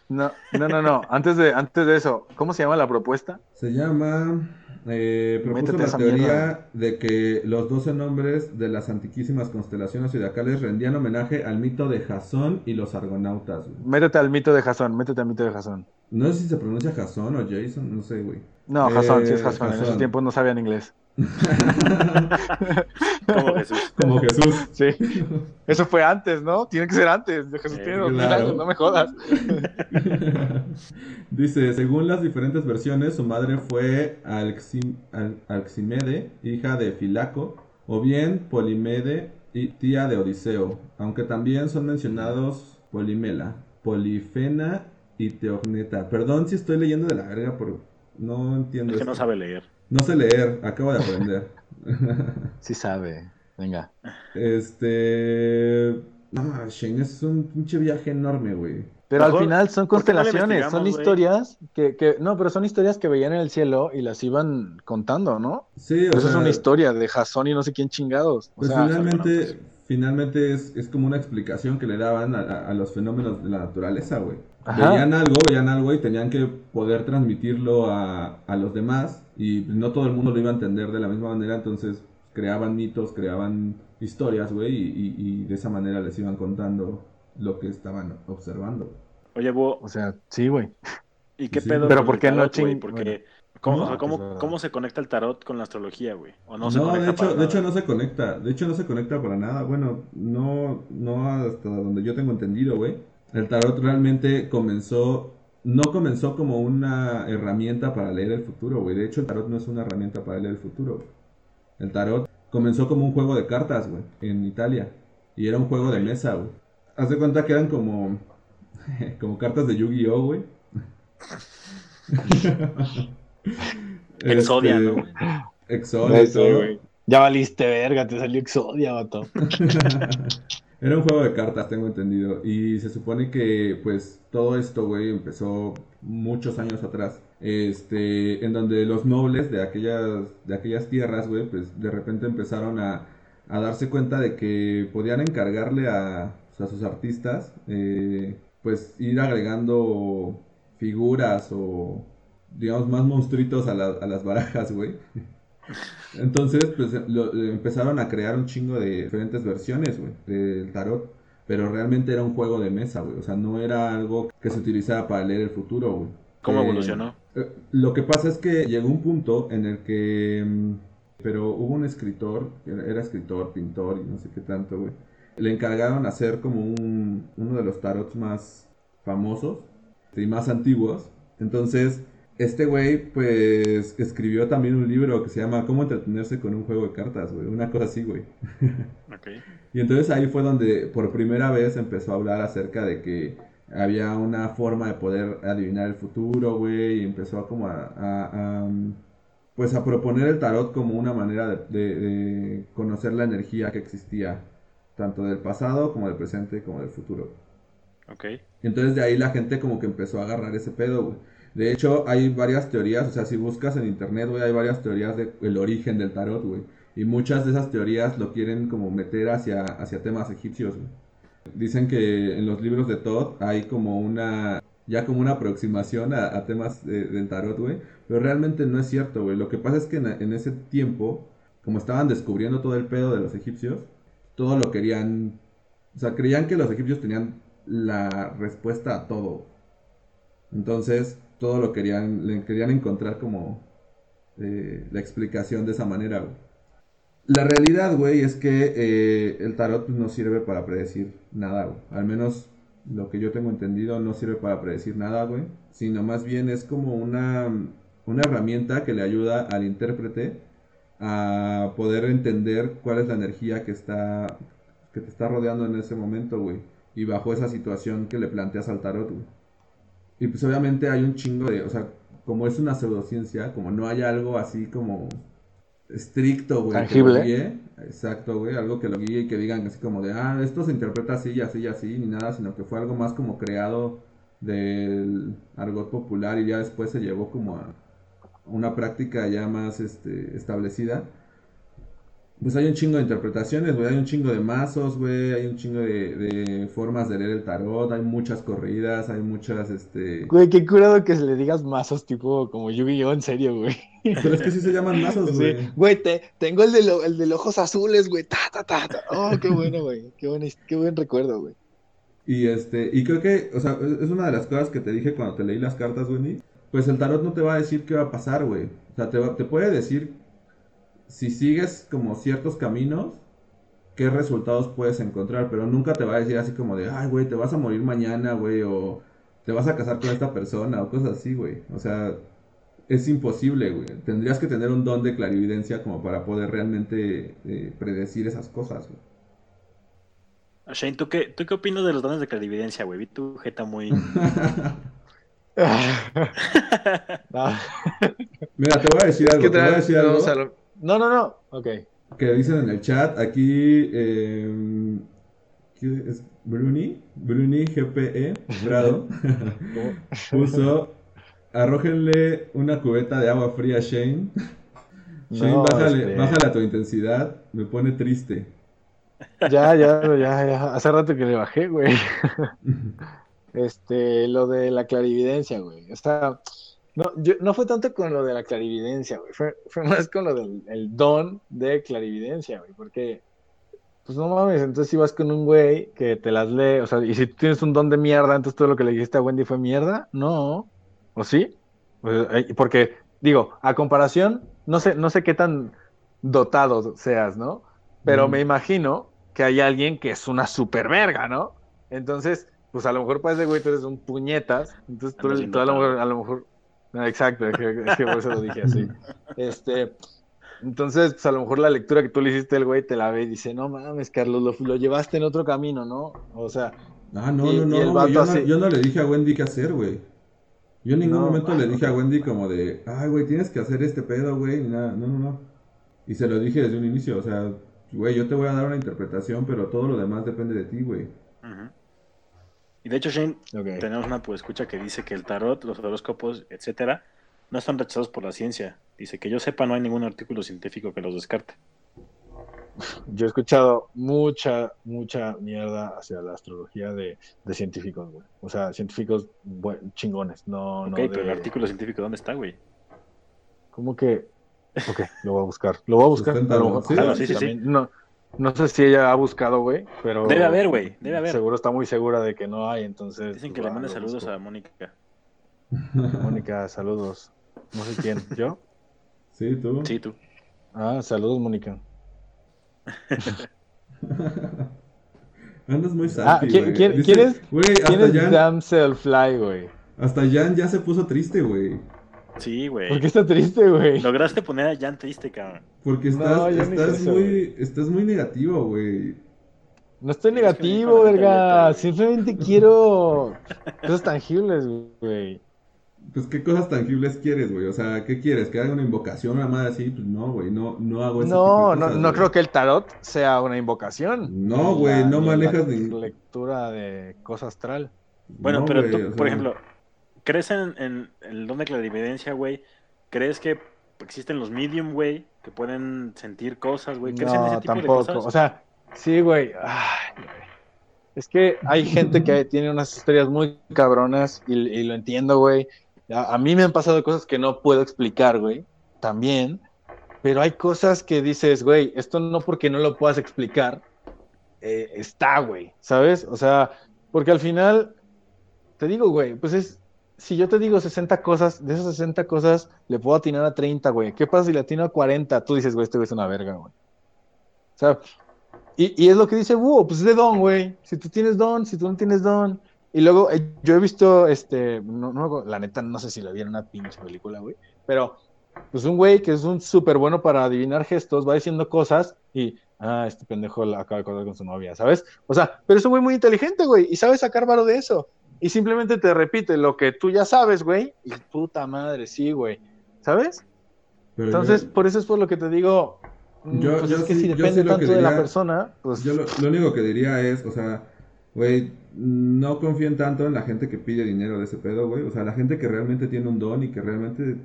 no, no, no, no. Antes de, antes de eso, ¿cómo se llama la propuesta? Se llama. Eh, propuso Métete la teoría mierda. de que los 12 nombres de las antiquísimas constelaciones zodiacales rendían homenaje al mito de Jasón y los argonautas. güey. Métete al mito de Jasón, métete al mito de Jasón. No sé si se pronuncia Jasón o Jason, no sé, güey. No, Jasón, sí es Eh, Jasón. En esos tiempos no sabían inglés. Como Jesús. Como Jesús. Sí. Eso fue antes, ¿no? Tiene que ser antes. Jesús Eh, tiene dos mil claro. años, no me jodas. Dice, según las diferentes versiones, su madre fue Alxim- Al- Alximede, hija de Filaco, o bien Polimede y tía de Odiseo, aunque también son mencionados Polimela, Polifena y Teogneta. Perdón si estoy leyendo de la verga, pero no entiendo Es que no sabe leer. No sé leer, acabo de aprender. Sí sabe. Venga. este... No, Shane, es un pinche viaje enorme, güey. Pero al final son ¿por qué no le constelaciones, son historias que, que, no, pero son historias que veían en el cielo y las iban contando, ¿no? Sí, o Eso es sea, una historia de Jasón y no sé quién chingados. O Pues sea, finalmente, finalmente es, es como una explicación que le daban a, a- a los fenómenos de la naturaleza, güey. Ajá. Veían algo, veían algo y tenían que poder transmitirlo a, a los demás y no todo el mundo lo iba a entender de la misma manera, entonces creaban mitos, creaban historias, güey, y, y- y de esa manera les iban contando lo que estaban observando. Oye, Búho, o sea, sí, güey. ¿y qué Sí. pedo Pero ¿por qué no ching- Porque, bueno. ¿cómo, No, o sea, ¿cómo, pues, cómo se conecta el tarot con la astrología, güey? ¿O no se No, conecta de hecho, para de hecho no se conecta, de hecho no se conecta para nada. Bueno, no, no hasta donde yo tengo entendido, güey. El tarot realmente comenzó, no comenzó como una herramienta para leer el futuro, güey. De hecho, el tarot no es una herramienta para leer el futuro. güey. El tarot comenzó como un juego de cartas, güey, en Italia. Y era un juego de mesa, güey. Haz de cuenta que eran como, como cartas de Yu-Gi-Oh, güey. Exodia, Este, ¿no? güey? Exodia güey. Ya valiste verga, te salió Exodia, vato. Era un juego de cartas, tengo entendido. Y se supone que, pues, todo esto, güey, empezó muchos años atrás. Este, en donde los nobles de aquellas, de aquellas tierras, güey, pues, de repente empezaron a, a darse cuenta de que podían encargarle a, a sus artistas, eh, pues, ir agregando figuras o, digamos, más monstruitos a, la- a las barajas, güey. Entonces, pues lo- empezaron a crear un chingo de diferentes versiones, güey, del tarot. Pero realmente era un juego de mesa, güey. O sea, no era algo que se utilizaba para leer el futuro, güey. ¿Cómo Eh, evolucionó? eh, Lo que pasa es que llegó un punto en el que mm, pero hubo un escritor, era escritor, pintor y no sé qué tanto, güey. Le encargaron hacer como un, uno de los tarots más famosos y más antiguos. Entonces, este güey, pues, escribió también un libro que se llama Cómo entretenerse con un juego de cartas, güey. Una cosa así, güey. Ok. Y entonces ahí fue donde por primera vez empezó a hablar acerca de que había una forma de poder adivinar el futuro, güey, y empezó a como a, a- a, um, pues a proponer el tarot como una manera de, de- de conocer la energía que existía, tanto del pasado como del presente como del futuro. Ok. Y entonces de ahí la gente como que empezó a agarrar ese pedo, güey. De hecho, hay varias teorías, o sea, si buscas en internet, güey, hay varias teorías del origen del tarot, güey. Y muchas de esas teorías lo quieren como meter hacia, hacia temas egipcios, güey. Dicen que en los libros de Todd hay como una, ya como una aproximación a, a temas de- del tarot, güey. Pero realmente no es cierto, güey. Lo que pasa es que en, en ese tiempo, como estaban descubriendo todo el pedo de los egipcios, todo lo querían, o sea, creían que los egipcios tenían la respuesta a todo. Entonces, todo lo querían, le querían encontrar como eh, la explicación de esa manera, güey. La realidad, güey, es que eh, el tarot pues, no sirve para predecir nada, güey. Al menos lo que yo tengo entendido no sirve para predecir nada, güey. Sino más bien es como una, una herramienta que le ayuda al intérprete a poder entender cuál es la energía que está que te está rodeando en ese momento, güey. Y bajo esa situación que le planteas al tarot, güey. Y pues obviamente hay un chingo de, o sea, como es una pseudociencia, como no hay algo así como estricto, güey, que lo Tangible. guíe, exacto, güey, algo que lo guíe y que digan así como de, ah, esto se interpreta así y así y así, ni nada, sino que fue algo más como creado del argot popular y ya después se llevó como a una práctica ya más este, establecida. Pues hay un chingo de interpretaciones, güey, hay un chingo de mazos, güey, hay un chingo de, de formas de leer el tarot, hay muchas corridas, hay muchas, este... Güey, qué curado que le digas mazos tipo como Yu-Gi-Oh, en serio, güey. Pero es que sí se llaman mazos, güey. Sí, güey, te, tengo el de, lo- el de los ojos azules, güey. Ta, ta, ta, ta. Oh, qué bueno, güey. Qué buen, qué buen recuerdo, güey. Y este, y creo que, o sea, es una de las cosas que te dije cuando te leí las cartas, Wendy. Pues el tarot no te va a decir qué va a pasar, güey. O sea, te, va- te puede decir si sigues como ciertos caminos, qué resultados puedes encontrar, pero nunca te va a decir así como de, ay, güey, te vas a morir mañana, güey, o te vas a casar con esta persona, o cosas así, güey. O sea, es imposible, güey. Tendrías que tener un don de clarividencia como para poder realmente eh, predecir esas cosas, güey. Shane, ¿tú qué, ¿tú qué opinas de los dones de clarividencia, güey? Vi tu jeta muy... No, Mira, te voy a decir es algo, que te voy a decir no, algo. o sea, lo- no, no, no. Ok. que dicen en el chat aquí eh, ¿qué es? Bruni Bruni GPE Grado puso arrójenle una cubeta de agua fría a Shane Shane No, bájale, este- bájale a tu intensidad me pone triste Ya, ya, ya, ya. Hace rato que le bajé, güey. Este, lo de la clarividencia, güey. O sea, no, yo, no fue tanto con lo de la clarividencia, güey. Fue, fue más con lo del el don de clarividencia, güey. Porque, pues no mames, entonces si vas con un güey que te las lee, o sea, y si tú tienes un don de mierda, entonces todo lo que le dijiste a Wendy fue mierda, no. ¿O sí? Pues, porque, digo, a comparación, no sé, no sé qué tan dotado seas, ¿no? Pero Mm. me imagino que hay alguien que es una super verga, ¿no? Entonces, pues a lo mejor para ese güey tú eres un puñetas. Entonces tú, tú a lo mejor, a lo mejor. No, exacto, es que, es que por eso lo dije así. Este, entonces, pues a lo mejor la lectura que tú le hiciste al güey te la ve y dice, no mames, Carlos, lo, lo llevaste en otro camino, ¿no? O sea, ah no Y- no no, yo, no así- yo no le dije a Wendy qué hacer güey yo en ningún No, momento le ah, dije a. Wendy como de ay güey tienes que hacer este pedo güey no no no y se lo dije desde un inicio o sea güey yo te voy a dar una interpretación pero todo lo demás depende de ti güey Ujú. Y de hecho, Shane, tenemos una pues, escucha que dice que el tarot, los horóscopos, etcétera, no están rechazados por la ciencia. Dice que yo sepa, no hay ningún artículo científico que los descarte. Yo he escuchado mucha, mucha mierda hacia la astrología de, de científicos, güey. O sea, científicos chingones, no, ok, no pero de- el artículo científico, ¿dónde está, güey? ¿Cómo que? Ok, lo voy a buscar. Lo voy a buscar. A lo mejor- Susténtalo, sí. ojalá Ah, sí, sí, sí. también- No, no sé si ella ha buscado, güey, pero... Debe haber, güey, debe haber. Seguro está muy segura de que no hay, entonces... Dicen pues, que le va, mande saludos busco. a Mónica. Mónica, saludos. No sé quién, ¿yo? sí tú Sí, tú. Ah, saludos, Mónica. Andas muy Ah, salty, ¿qui- güey. quién- Dice- quién es- Güey, ¿Quién es Jan, Damsel Fly, güey? hasta Jan ya se puso triste, güey. Sí, güey. ¿Por qué está triste, güey? Lograste poner a Jan triste, cabrón. Porque estás, eso, muy, estás muy negativo, güey. No estoy Es que negativo, verga. Simplemente quiero cosas tangibles, güey. Pues, ¿qué cosas tangibles quieres, güey? O sea, ¿qué quieres? ¿Que haga una invocación o una madre así? Pues no, güey, no, no hago ese No, no, no creo que el tarot sea una invocación. No, güey, no manejas ni- lectura de cosa astral. Bueno, No, pero tú, o sea, por ejemplo, ¿crees en, en el don de clarividencia, güey? ¿Crees que existen los medium, güey? Que pueden sentir cosas, güey. ¿Crees en ese No, tipo tampoco. de cosas? O sea, sí, güey. Es que hay gente que tiene unas historias muy cabronas y, y lo entiendo, güey. A, a mí me han pasado cosas que no puedo explicar, güey. También. Pero hay cosas que dices, güey, esto no porque no lo puedas explicar, eh, está, güey. ¿Sabes? O sea, porque al final, te digo, güey, pues es, si yo te digo 60 cosas, de esas 60 cosas le puedo atinar a 30, güey. ¿Qué pasa si le atino a 40? Tú dices, güey, este güey es una verga, güey. O sea, y, y es lo que dice Búho, pues es de don, güey. Si tú tienes don, si tú no tienes don. Y luego, eh, yo he visto, este, no, no, la neta, no sé si la vi en una pinche película, güey. Pero, pues un güey que es un súper bueno para adivinar gestos, va diciendo cosas y, ah, este pendejo acaba de acordar con su novia, ¿sabes? O sea, pero es un güey muy inteligente, güey, y sabe sacar varo de eso. Y simplemente te repite lo que tú ya sabes, güey, y puta madre, sí, güey. ¿Sabes? pero Entonces, yo- por eso es por lo que te digo, mm, Yo- pues yo es que sí- si depende tanto que de la diría- persona, pues... Yo lo, lo único que diría es, o sea, güey, no confíen tanto en la gente que pide dinero de ese pedo, güey. O sea, la gente que realmente tiene un don y que realmente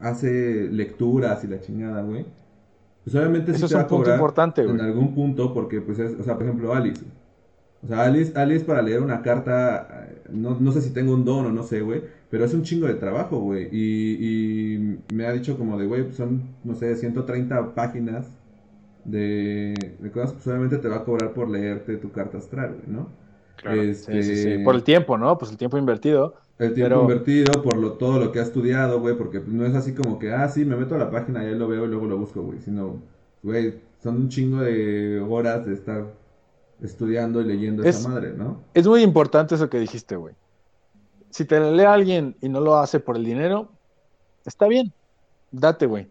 hace lecturas y la chingada, güey. Pues obviamente sí Eso es te va un a punto importante, en güey. algún punto porque, pues, es, o sea, por ejemplo, Alice. O sea, Alice, Alice para leer una carta, eh, no, no sé si tengo un don o no sé, güey, pero es un chingo de trabajo, güey. Y, y me ha dicho como de, güey, pues son, no sé, 130 páginas de, de cosas, pues obviamente te va a cobrar por leerte tu carta astral, güey, ¿no? Claro. Este, Sí, sí, sí. Por el tiempo, ¿no? Pues el tiempo invertido. el tiempo pero- invertido, por lo, todo lo que ha estudiado, güey, porque no es así como que, ah, sí, me meto a la página y ahí lo veo y luego lo busco, güey, sino, güey, son un chingo de horas de estar estudiando y leyendo Es- esa madre, ¿no? Es muy importante eso que dijiste, güey. Si te lee alguien y no lo hace por el dinero, está bien. Date, güey.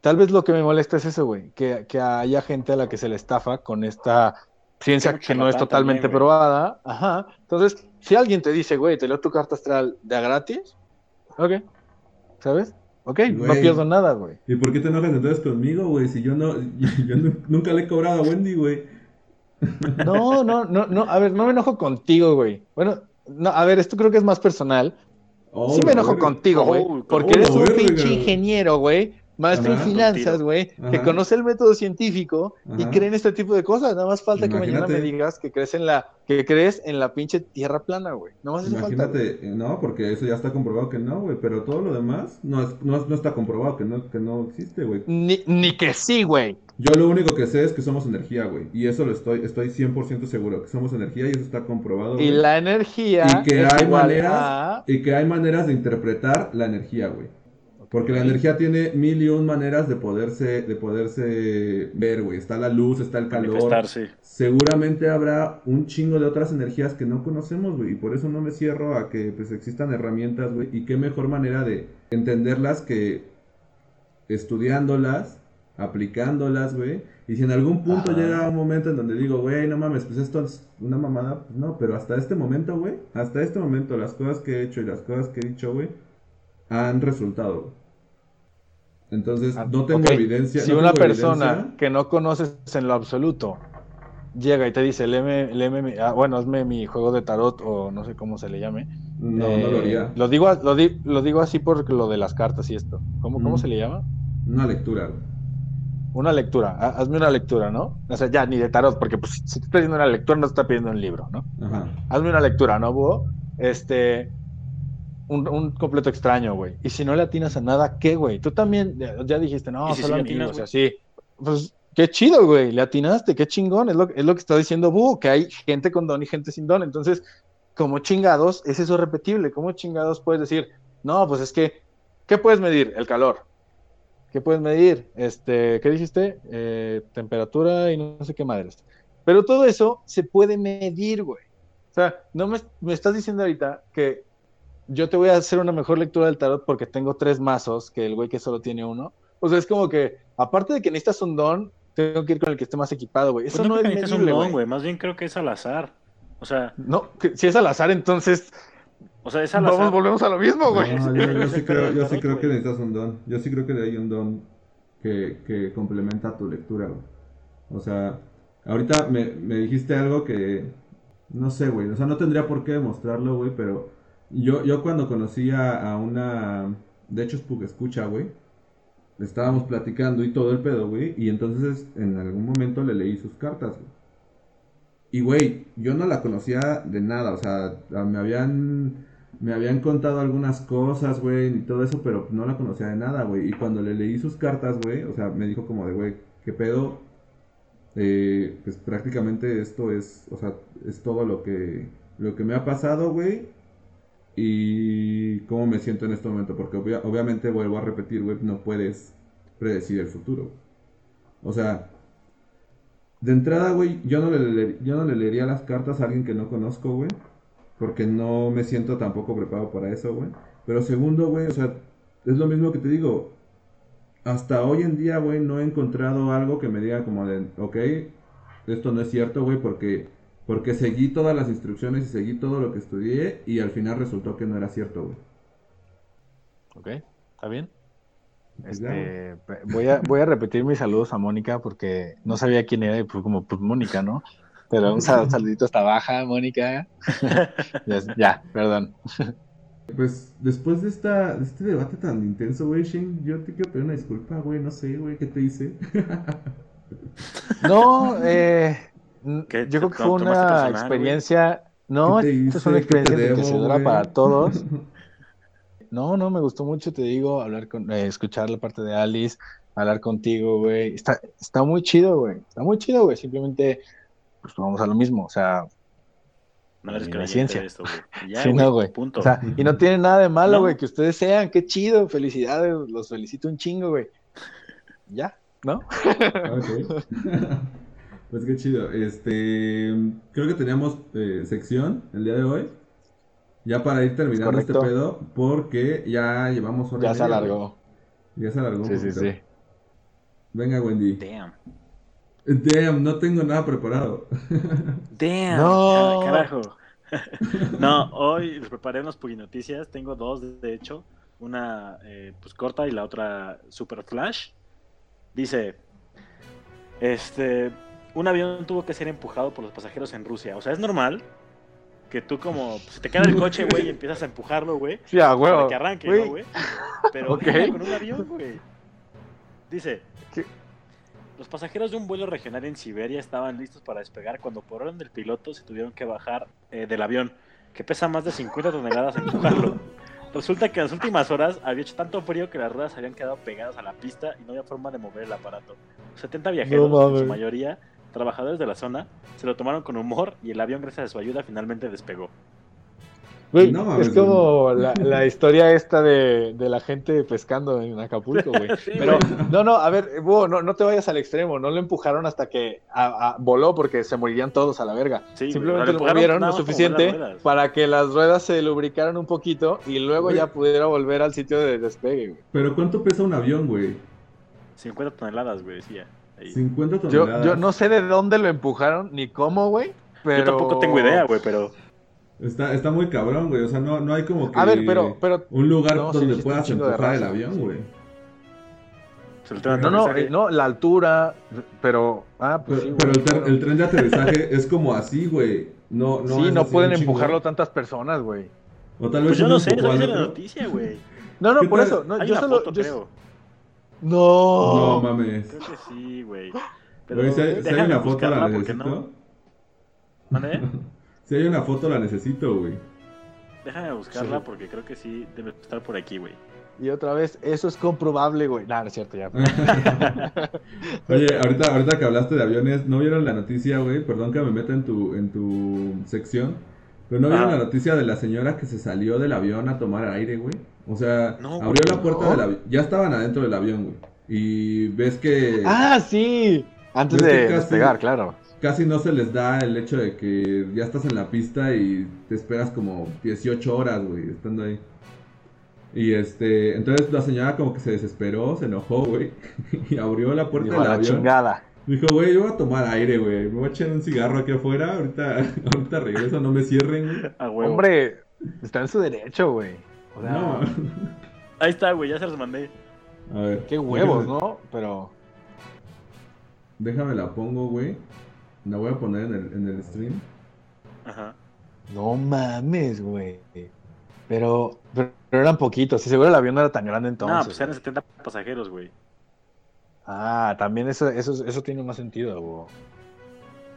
Tal vez lo que me molesta es eso, güey. Que, que haya gente a la que se le estafa con esta ciencia que no es totalmente también, probada. Ajá. Entonces, si alguien te dice, güey, te leo tu carta astral de a gratis, ok. ¿Sabes? Ok, no pierdo nada, güey. ¿Y por qué te enojas entonces conmigo, güey? Si yo no, yo nu- nunca le he cobrado a Wendy, güey. No, no, no, no. A ver, no me enojo contigo, güey. Bueno, no, a ver, esto creo que es más personal. Oh, sí me enojo contigo, güey. Oh, porque oh, eres un pinche ingeniero, güey. Maestro Ajá. en finanzas, güey. Que conoce el método científico y cree en este tipo de cosas. Nada más falta que mañana me digas que crees en la, que crees en la pinche tierra plana, güey. Nada más falta. Imagínate, eh, no, porque eso ya está comprobado que no, güey, pero todo lo demás no, es- no, es- no está comprobado que no, que no existe, güey. Ni, ni que sí, güey. Yo lo único que sé es que somos energía, güey, y eso lo estoy, estoy 100% seguro, que somos energía y eso está comprobado, Y la energía. Y que es hay igual maneras, a- y que hay maneras de interpretar la energía, güey. Porque la energía tiene mil y un maneras de poderse, de poderse ver, güey. Está la luz, está el calor. Seguramente habrá un chingo de otras energías que no conocemos, güey. Y por eso no me cierro a que pues existan herramientas, güey. Y qué mejor manera de entenderlas que estudiándolas, aplicándolas, güey. Y si en algún punto Ajá. llega un momento en donde digo, güey, no mames, pues esto es una mamada, pues no, pero hasta este momento, güey, hasta este momento las cosas que he hecho y las cosas que he dicho, güey, han resultado. Entonces, Ah, no tengo ok. evidencia. Si no una persona evidencia. que no conoces en lo absoluto llega y te dice, léeme, léeme mi- ah, bueno, hazme mi juego de tarot o no sé cómo se le llame. No, Eh, no lo haría. Lo digo, lo, di- lo digo así por lo de las cartas y esto. ¿Cómo, cómo Mm. se le llama? Una lectura. Una lectura. Ha- Hazme una lectura, ¿no? O sea, ya ni de tarot, porque pues, si te está pidiendo una lectura, no te está pidiendo un libro, ¿no? Ajá. Hazme una lectura, ¿no, Búho? Este. Un, un completo extraño, güey. Y si no le atinas a nada, ¿qué, güey? Tú también ya, dijiste, no, ¿Y si solo sí le atinas, amigos, y así. Pues qué chido, güey. Le atinaste, qué chingón. Es lo, es lo que está diciendo Búho, que hay gente con don y gente sin don. Entonces, como chingados, es eso repetible. ¿Cómo chingados puedes decir, no, pues es que, ¿qué puedes medir? El calor. ¿qué puedes medir? Este, ¿qué dijiste? Eh, temperatura y no sé qué madres. Pero todo eso se puede medir, güey. O sea, no me, me estás diciendo ahorita que yo te voy a hacer una mejor lectura del tarot porque tengo tres mazos que el güey que solo tiene uno. O sea, es como que, aparte de que necesitas un don, tengo que ir con el que esté más equipado, güey. Eso Pues no, creo es que necesitas un don, güey. Más bien creo que es al azar. O sea, No, que si es al azar, entonces o sea, es al vamos, azar. volvemos a lo mismo, güey. No, yo, yo sí creo, yo sí creo que necesitas un don. Yo sí creo que hay un don que, que complementa tu lectura, güey. O sea, ahorita me, me dijiste algo que no sé, güey. O sea, no tendría por qué demostrarlo, güey, pero yo, yo cuando conocí a, una. De hecho, es porque escucha, güey. Estábamos platicando y todo el pedo, güey. Y entonces en algún momento le leí sus cartas, güey. Y, güey, yo no la conocía de nada. O sea, me habían me habían contado algunas cosas, güey, y todo eso, pero no la conocía de nada, güey. Y cuando le leí sus cartas, güey, o sea, me dijo como de, güey, ¿qué pedo? Eh, pues prácticamente esto es, o sea, es todo lo que, lo que me ha pasado, güey. Y cómo me siento en este momento, porque obvia- obviamente vuelvo a repetir, güey, no puedes predecir el futuro. O sea, de entrada, güey, yo no le, le- yo no le leería las cartas a alguien que no conozco, güey. Porque no me siento tampoco preparado para eso, güey. Pero segundo, güey, o sea, es lo mismo que te digo. Hasta hoy en día, güey, no he encontrado algo que me diga como de, ok, esto no es cierto, güey, porque, porque seguí todas las instrucciones y seguí todo lo que estudié y al final resultó que no era cierto, güey. Ok, ¿está bien? Pues Este, voy, a, voy a repetir mis saludos a Mónica porque no sabía quién era y pues como pues Mónica, ¿no? Pero un sal- saludito hasta baja, Mónica. ya, ya, perdón. Pues después de, esta, de este debate tan intenso, güey, Shane, yo te quiero pedir una disculpa, güey, no sé, güey, ¿qué te hice? No, eh, ¿Qué? yo creo ¿Te que fue una experiencia, no, ¿Qué te esto es una experiencia enriquecedora para todos. No, no, me gustó mucho, te digo, hablar con, eh, escuchar la parte de Alice, hablar contigo, güey. Está, está muy chido, güey. Está muy chido, güey. Simplemente, pues vamos a lo mismo, o sea, No eres La creyente ciencia. de esto, güey. Ya, sí, no, güey. Punto. O sea, y no tiene nada de malo, No. güey, que ustedes sean, qué chido, felicidades, los felicito un chingo, güey. Ya, ¿no? Ok. Pues qué chido. Este, creo que teníamos eh, sección el día de hoy. Ya para ir terminando este pedo, porque ya llevamos hora y Ya se media, alargó. güey. Ya se alargó un Sí, sí, poquito. sí. Venga, Wendy. Damn. Damn, no tengo nada preparado. Damn. No. Carajo. no, hoy les preparé unas noticias. Tengo dos, de hecho. Una eh, pues corta y la otra super flash. Dice: Este. Un avión tuvo que ser empujado por los pasajeros en Rusia. O sea, es normal que tú, como. pues, se te queda el coche, güey, y empiezas a empujarlo, güey. Sí, a Para que arranque, Güey. ¿no, güey? Pero Ok. verga, con un avión, güey. Dice, ¿Qué? los pasajeros de un vuelo regional en Siberia estaban listos para despegar cuando por orden del piloto se tuvieron que bajar eh, del avión, que pesa más de 50 toneladas empujarlo. Resulta que en las últimas horas había hecho tanto frío que las ruedas habían quedado pegadas a la pista y no había forma de mover el aparato. 70 viajeros, No en su mayoría trabajadores de la zona, se lo tomaron con humor y el avión, gracias a su ayuda, finalmente despegó. Güey, No es como la, la historia esta de, de la gente pescando en Acapulco, güey. Sí, Pero, güey. no, no, a ver, no, no te vayas al extremo. No lo empujaron hasta que a- a- voló porque se morirían todos a la verga. Sí, güey, Simplemente lo movieron lo suficiente para que las ruedas se lubricaran un poquito y luego Güey. ya pudiera volver al sitio de despegue, güey. Pero ¿cuánto pesa un avión, güey? 50 toneladas, güey, decía. Ahí. 50 Yo, toneladas. yo no sé de dónde lo empujaron ni cómo, güey. Pero... Yo tampoco tengo idea, güey, pero Está, está muy cabrón, güey. O sea, no, no hay como que A ver, pero, pero un lugar No, donde sí, puedas empujar el avión, güey. No, no, eh, no, la altura, pero. Ah, pues Pero, sí, pero güey, el, tren- claro. el tren de aterrizaje es como así, güey. No, no sí, es no pueden empujarlo tantas personas, güey. O tal vez Pues yo no sé, al dice la noticia, güey. No, no, ¿Qué por tal? eso. No, Hay yo una solo. foto, yo- creo. No. No mames. Creo que sí, güey. Güey, si hay, si hay déjame una foto la necesito. no. ¿Mande? Si hay una foto la necesito, güey. Déjame buscarla Sí. porque creo que sí debe estar por aquí, güey. Y otra vez, eso es comprobable, güey. No, no es cierto, ya. Oye, ahorita, ahorita que hablaste de aviones, ¿no vieron la noticia, güey? Perdón que me meta en tu, en tu sección. Pero ¿no vieron la noticia de la señora que se salió del avión a tomar aire, güey? O sea, No, abrió la puerta no. del avión. Ya estaban adentro del avión, güey. Y ves que Ah, sí. Antes ¿Ves de que casi- despegar, claro. casi no se les da el hecho de que ya estás en la pista y te esperas como 18 horas, güey, estando ahí. Y este, entonces la señora como que se desesperó, se enojó, güey, y abrió la puerta Dijo, del la avión. chingada. Dijo, güey, yo voy a tomar aire, güey, me voy a echar un cigarro aquí afuera, ahorita, ahorita regreso, no me cierren, güey. Hombre, está en su derecho, güey. O sea, No, Ahí está, güey, ya se los mandé. a ver. qué huevos, déjame- ¿no? Pero. Déjame la pongo, güey. La voy a poner en el, en el stream. Ajá. No mames, güey. Pero, pero, pero eran poquitos. Y seguro el avión no era tan grande entonces. no, pues eran güey. 70 pasajeros, güey. Ah, también eso, eso, eso tiene más sentido, güey.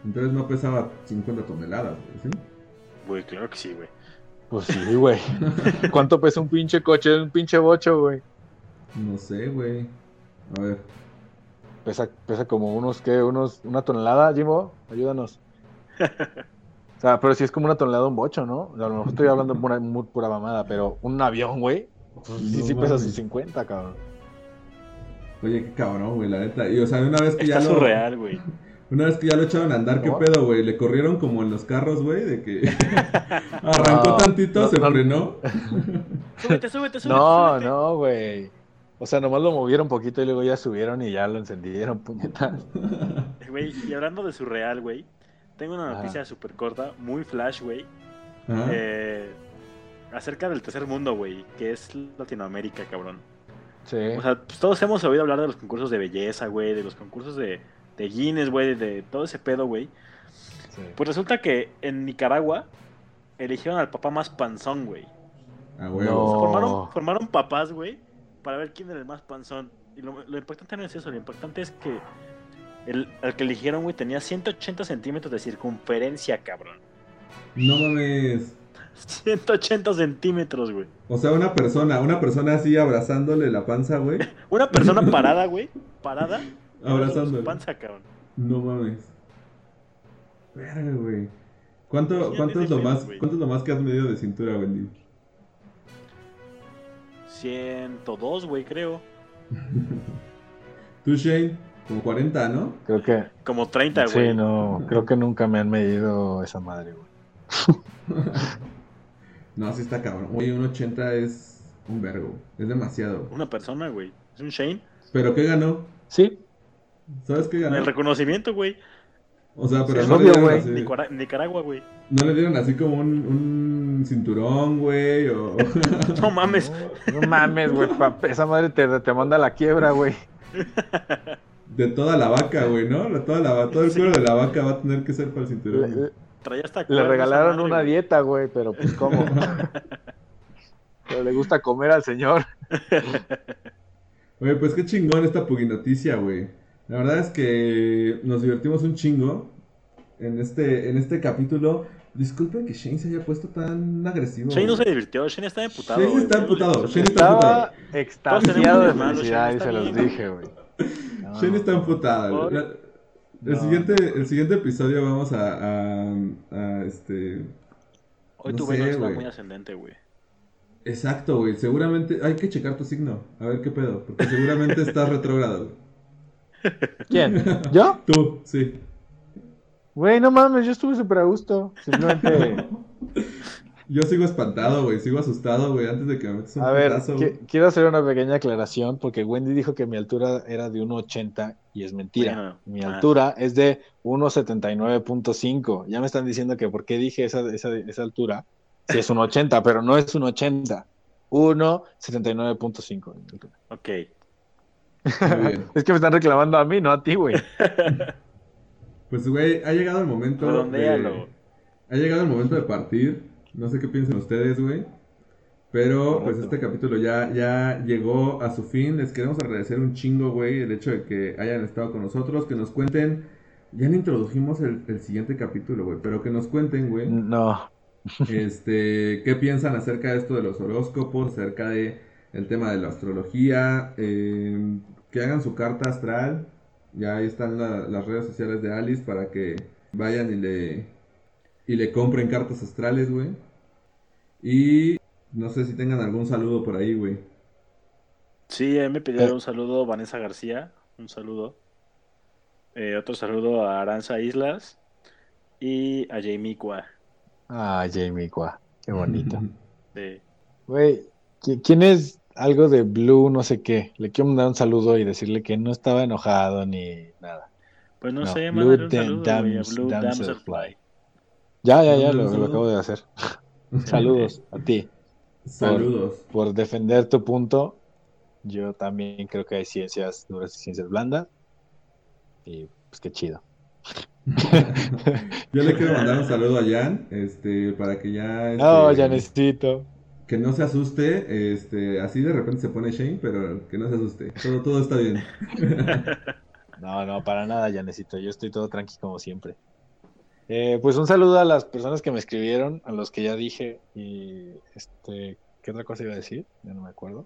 Entonces no pesaba 50 toneladas, güey, ¿sí? Güey, claro que sí, güey. Pues sí, güey. ¿Cuánto pesa un pinche coche? Un pinche bocho, güey. No sé, güey. A ver. Pesa, pesa como unos, ¿qué? Unos, una tonelada, Jimbo. Ayúdanos. O sea, pero si es como una tonelada un bocho, ¿no? A lo mejor estoy hablando pura, muy pura mamada, pero un avión, güey. Pues sí, No sí pesa sus 50, cabrón. Oye, qué cabrón, güey, la neta. Y o sea, una vez que Está ya lo. surreal, güey. Una vez que ya lo echaron a andar, ¿qué ¿No? pedo, güey? Le corrieron como en los carros, güey, de que arrancó No, tantito, no, se no. frenó. Súbete, súbete, súbete. No, súbete. no, güey. O sea, nomás lo movieron un poquito y luego ya subieron y ya lo encendieron, puñetas. Güey, y hablando de surreal, güey. Tengo una noticia súper corta, muy flash, güey. Eh, acerca del tercer mundo, güey, que es Latinoamérica, cabrón. Sí. O sea, pues, todos hemos oído hablar de los concursos de belleza, güey, de los concursos de, de Guinness, güey, de todo ese pedo, güey. sí. Pues resulta que en Nicaragua eligieron al papá más panzón, güey. A No. huevo. Formaron, formaron papás, güey, para ver quién era el más panzón. Y lo, lo importante no es eso, lo importante es que el, el que eligieron, güey, tenía 180 centímetros de circunferencia, cabrón. No mames. 180 centímetros, güey. O sea, una persona, una persona así abrazándole la panza, güey. Una persona parada, güey, parada, Abrazándole. su panza, cabrón. No mames. Verga, güey. ¿Cuánto, Imagínate cuánto, es ese lo más, güey. ¿Cuánto es lo más que has medido de cintura, Wendy? 102, güey, creo. Tú, Shane, como 40, ¿no? Creo que. Como 30, güey. Sí, no. Creo que nunca me han medido esa madre, güey. No, sí está cabrón. Oye, un 80 es un vergo. Es demasiado. Una persona, güey. Es un Shane. ¿Pero qué ganó? Sí. ¿Sabes qué ganó? El reconocimiento, güey. O sea, pero Sí, no, obvio, dieron güey. así, Nicaragua, güey. no le dieron así como un, un cinturón, güey, o... No mames. No, no mames, güey. pa- Esa madre te, te manda a la quiebra, güey. de toda la vaca, güey, ¿no? La- Toda la, todo el Sí. cuero de la vaca va a tener que ser para el cinturón. Le, güey. Traía hasta le regalaron madre, una güey. dieta, güey, pero pues cómo. pero le gusta comer al señor. Oye, pues qué chingón esta puginoticia, güey. La verdad es que nos divertimos un chingo en este, en este capítulo. Disculpen que Shane se haya puesto tan agresivo. Shane no se divirtió, Shane está emputado. Shane está emputado. Shane está Estaba Todos extasiado tenemos de felicidad Shane y se los dije, güey. No. Shane está. La- El, No. siguiente, el siguiente episodio vamos a, a, a, este... Hoy no tu Venus está muy ascendente, güey. Exacto, güey. Seguramente hay que checar tu signo. A ver qué pedo. Porque seguramente estás retrógrado. güey. ¿Quién? ¿Yo? Tú, sí. Güey, no mames, yo estuve súper a gusto. Simplemente. Yo sigo espantado, güey. Sigo asustado, güey. Antes de que me metas un A ver, putazo, qui- güey. quiero hacer una pequeña aclaración porque Wendy dijo que mi altura era de 1,80 y es mentira. Bueno, mi ah. altura es de 1,79.5. Ya me están diciendo que por qué dije esa, esa, esa altura. Si es 1,80, pero no es 1,80. 1,79.5. mi altura. Ok. Es que me están reclamando a mí, no a ti, güey. Pues, güey, ha llegado el momento. Redondéalo. De... Ha llegado el momento de partir. No sé qué piensan ustedes, güey. Pero, pues, este capítulo ya, ya llegó a su fin. Les queremos agradecer un chingo, güey, el hecho de que hayan estado con nosotros. Que nos cuenten. Ya le introdujimos el, el siguiente capítulo, güey. Pero que nos cuenten, güey. No. este, qué piensan acerca de esto de los horóscopos, acerca de el tema de la astrología, eh, que hagan su carta astral, ya ahí están la- las redes sociales de Alice para que vayan y le y le compren cartas astrales, güey. Y no sé si tengan algún saludo por ahí, güey. Sí, a mí me pidieron Eh. un saludo Vanessa García, un saludo. Eh, otro saludo a Aranza Islas y a Jamie Kwa. Ah, Jamie Qua. Qué bonito. de- Güey, ¿qui- ¿quién es algo de Blue no sé qué? Le quiero mandar un saludo y decirle que no estaba enojado ni nada. Pues no, No, sé, Blue un saludo Dams- Blue. Ya, ya, ya, lo, acabo de hacer. Saludos a ti. Saludos. Por defender tu punto, yo también creo que hay ciencias duras y ciencias blandas. Y pues qué chido. Yo le quiero mandar un saludo a Jan, este, para que ya, este, No, ya necesito. Que no se asuste, este, así de repente se pone Shane, pero que no se asuste, todo, todo está bien. No, no, para nada, ya necesito. Yo estoy todo tranqui como siempre. Eh, pues un saludo a las personas que me escribieron, a los que ya dije. Y este, ¿qué otra cosa iba a decir? Ya no me acuerdo.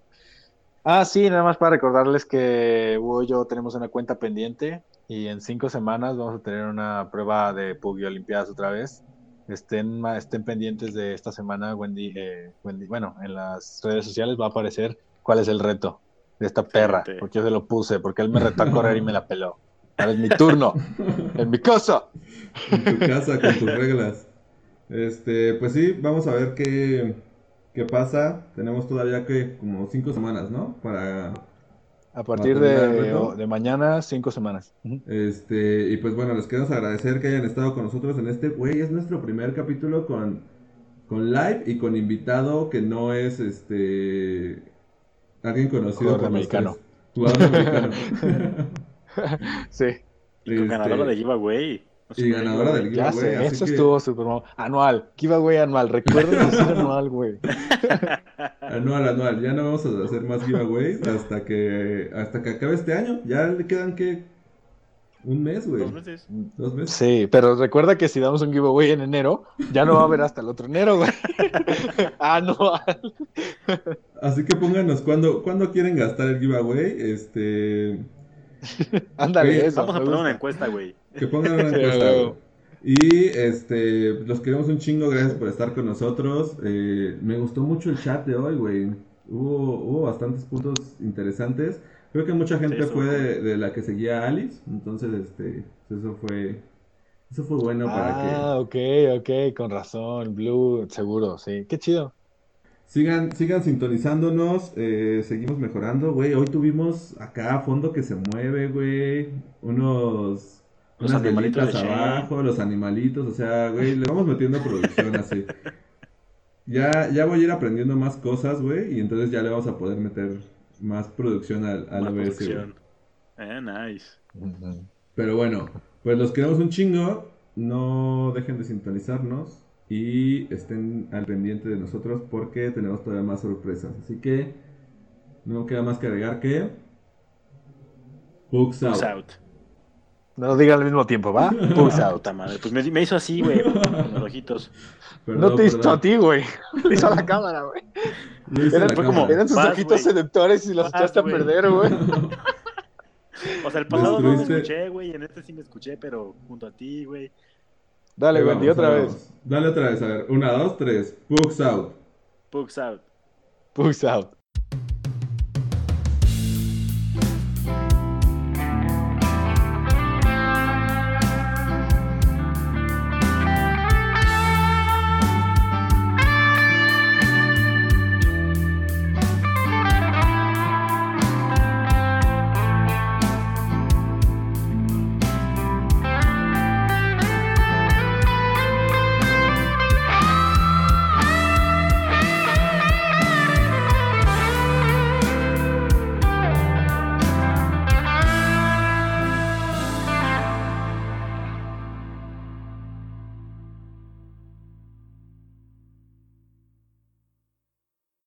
Ah, sí, nada más para recordarles que Hugo y yo tenemos una cuenta pendiente y en cinco semanas vamos a tener una prueba de Pug y Olimpiadas otra vez. Estén, ma- estén pendientes de esta semana, Wendy, eh, Wendy. Bueno, en las redes sociales va a aparecer cuál es el reto de esta perra, porque yo se lo puse, porque él me retó a correr y me la peló. Ahora es mi turno, en mi casa. En tu casa, con tus reglas. Este, pues sí, vamos a ver qué, qué pasa. Tenemos todavía que como cinco semanas, ¿no? Para A partir de, de mañana, cinco semanas. Este, y pues bueno, les queremos agradecer que hayan estado con nosotros en este, güey, es nuestro primer capítulo con, con live y con invitado que no es este alguien conocido americano. tres. Jugador americano. Sí, Y con Este, ganadora de giveaway. Sé y ganadora del ya giveaway, sé, así eso que estuvo súper mal. Anual, giveaway anual. Recuerden decir anual, güey. Anual, anual, ya no vamos a hacer más giveaways hasta que hasta que acabe este año. Ya le quedan que un mes, güey. Dos meses. Dos meses. Sí, pero recuerda que si damos un giveaway en enero, ya no va a haber hasta el otro enero, güey. Anual. Así que pónganos cuándo, cuándo quieren gastar el giveaway, este Ándale, eso. Vamos a poner una encuesta, güey. Que pongan una encuesta. güey. Y este, los queremos un chingo, gracias por estar con nosotros. Eh, me gustó mucho el chat de hoy, güey. Hubo, hubo bastantes puntos interesantes. Creo que mucha gente Sí, fue de, de la que seguía a Alice, entonces este, eso fue, eso fue bueno para Ah, ok, ok, con razón. Blue, seguro, sí. Qué chido. que sigan, sigan sintonizándonos, eh, seguimos mejorando, güey. Hoy tuvimos acá a fondo que se mueve, güey, unos Los unas animalitos de abajo, los animalitos, o sea, güey, le vamos metiendo producción así. Ya, ya voy a ir aprendiendo más cosas, güey, y entonces ya le vamos a poder meter más producción al, al Más OBS, producción. Eh, nice. Pero bueno, pues los queremos un chingo. No dejen de sintonizarnos y estén al pendiente de nosotros porque tenemos todavía más sorpresas. Así que no queda más que agregar que. Books out. Peace out. No lo digan al mismo tiempo, ¿va? Out. Puta madre. Pues me, me hizo así, güey, con los ojitos. Perdón, No te hizo a ti, güey. Te hizo a la cámara, güey. Eran, la fue como- cámara. eran sus Vas, ojitos güey. seductores y los Vas, echaste a güey. perder, güey. O sea, el pasado no me escuché, güey. En este sí me escuché, pero junto a ti, güey. Dale, vamos, otra vez. Dale otra vez, a ver. Una, dos, tres. Books out. Books out. Push out.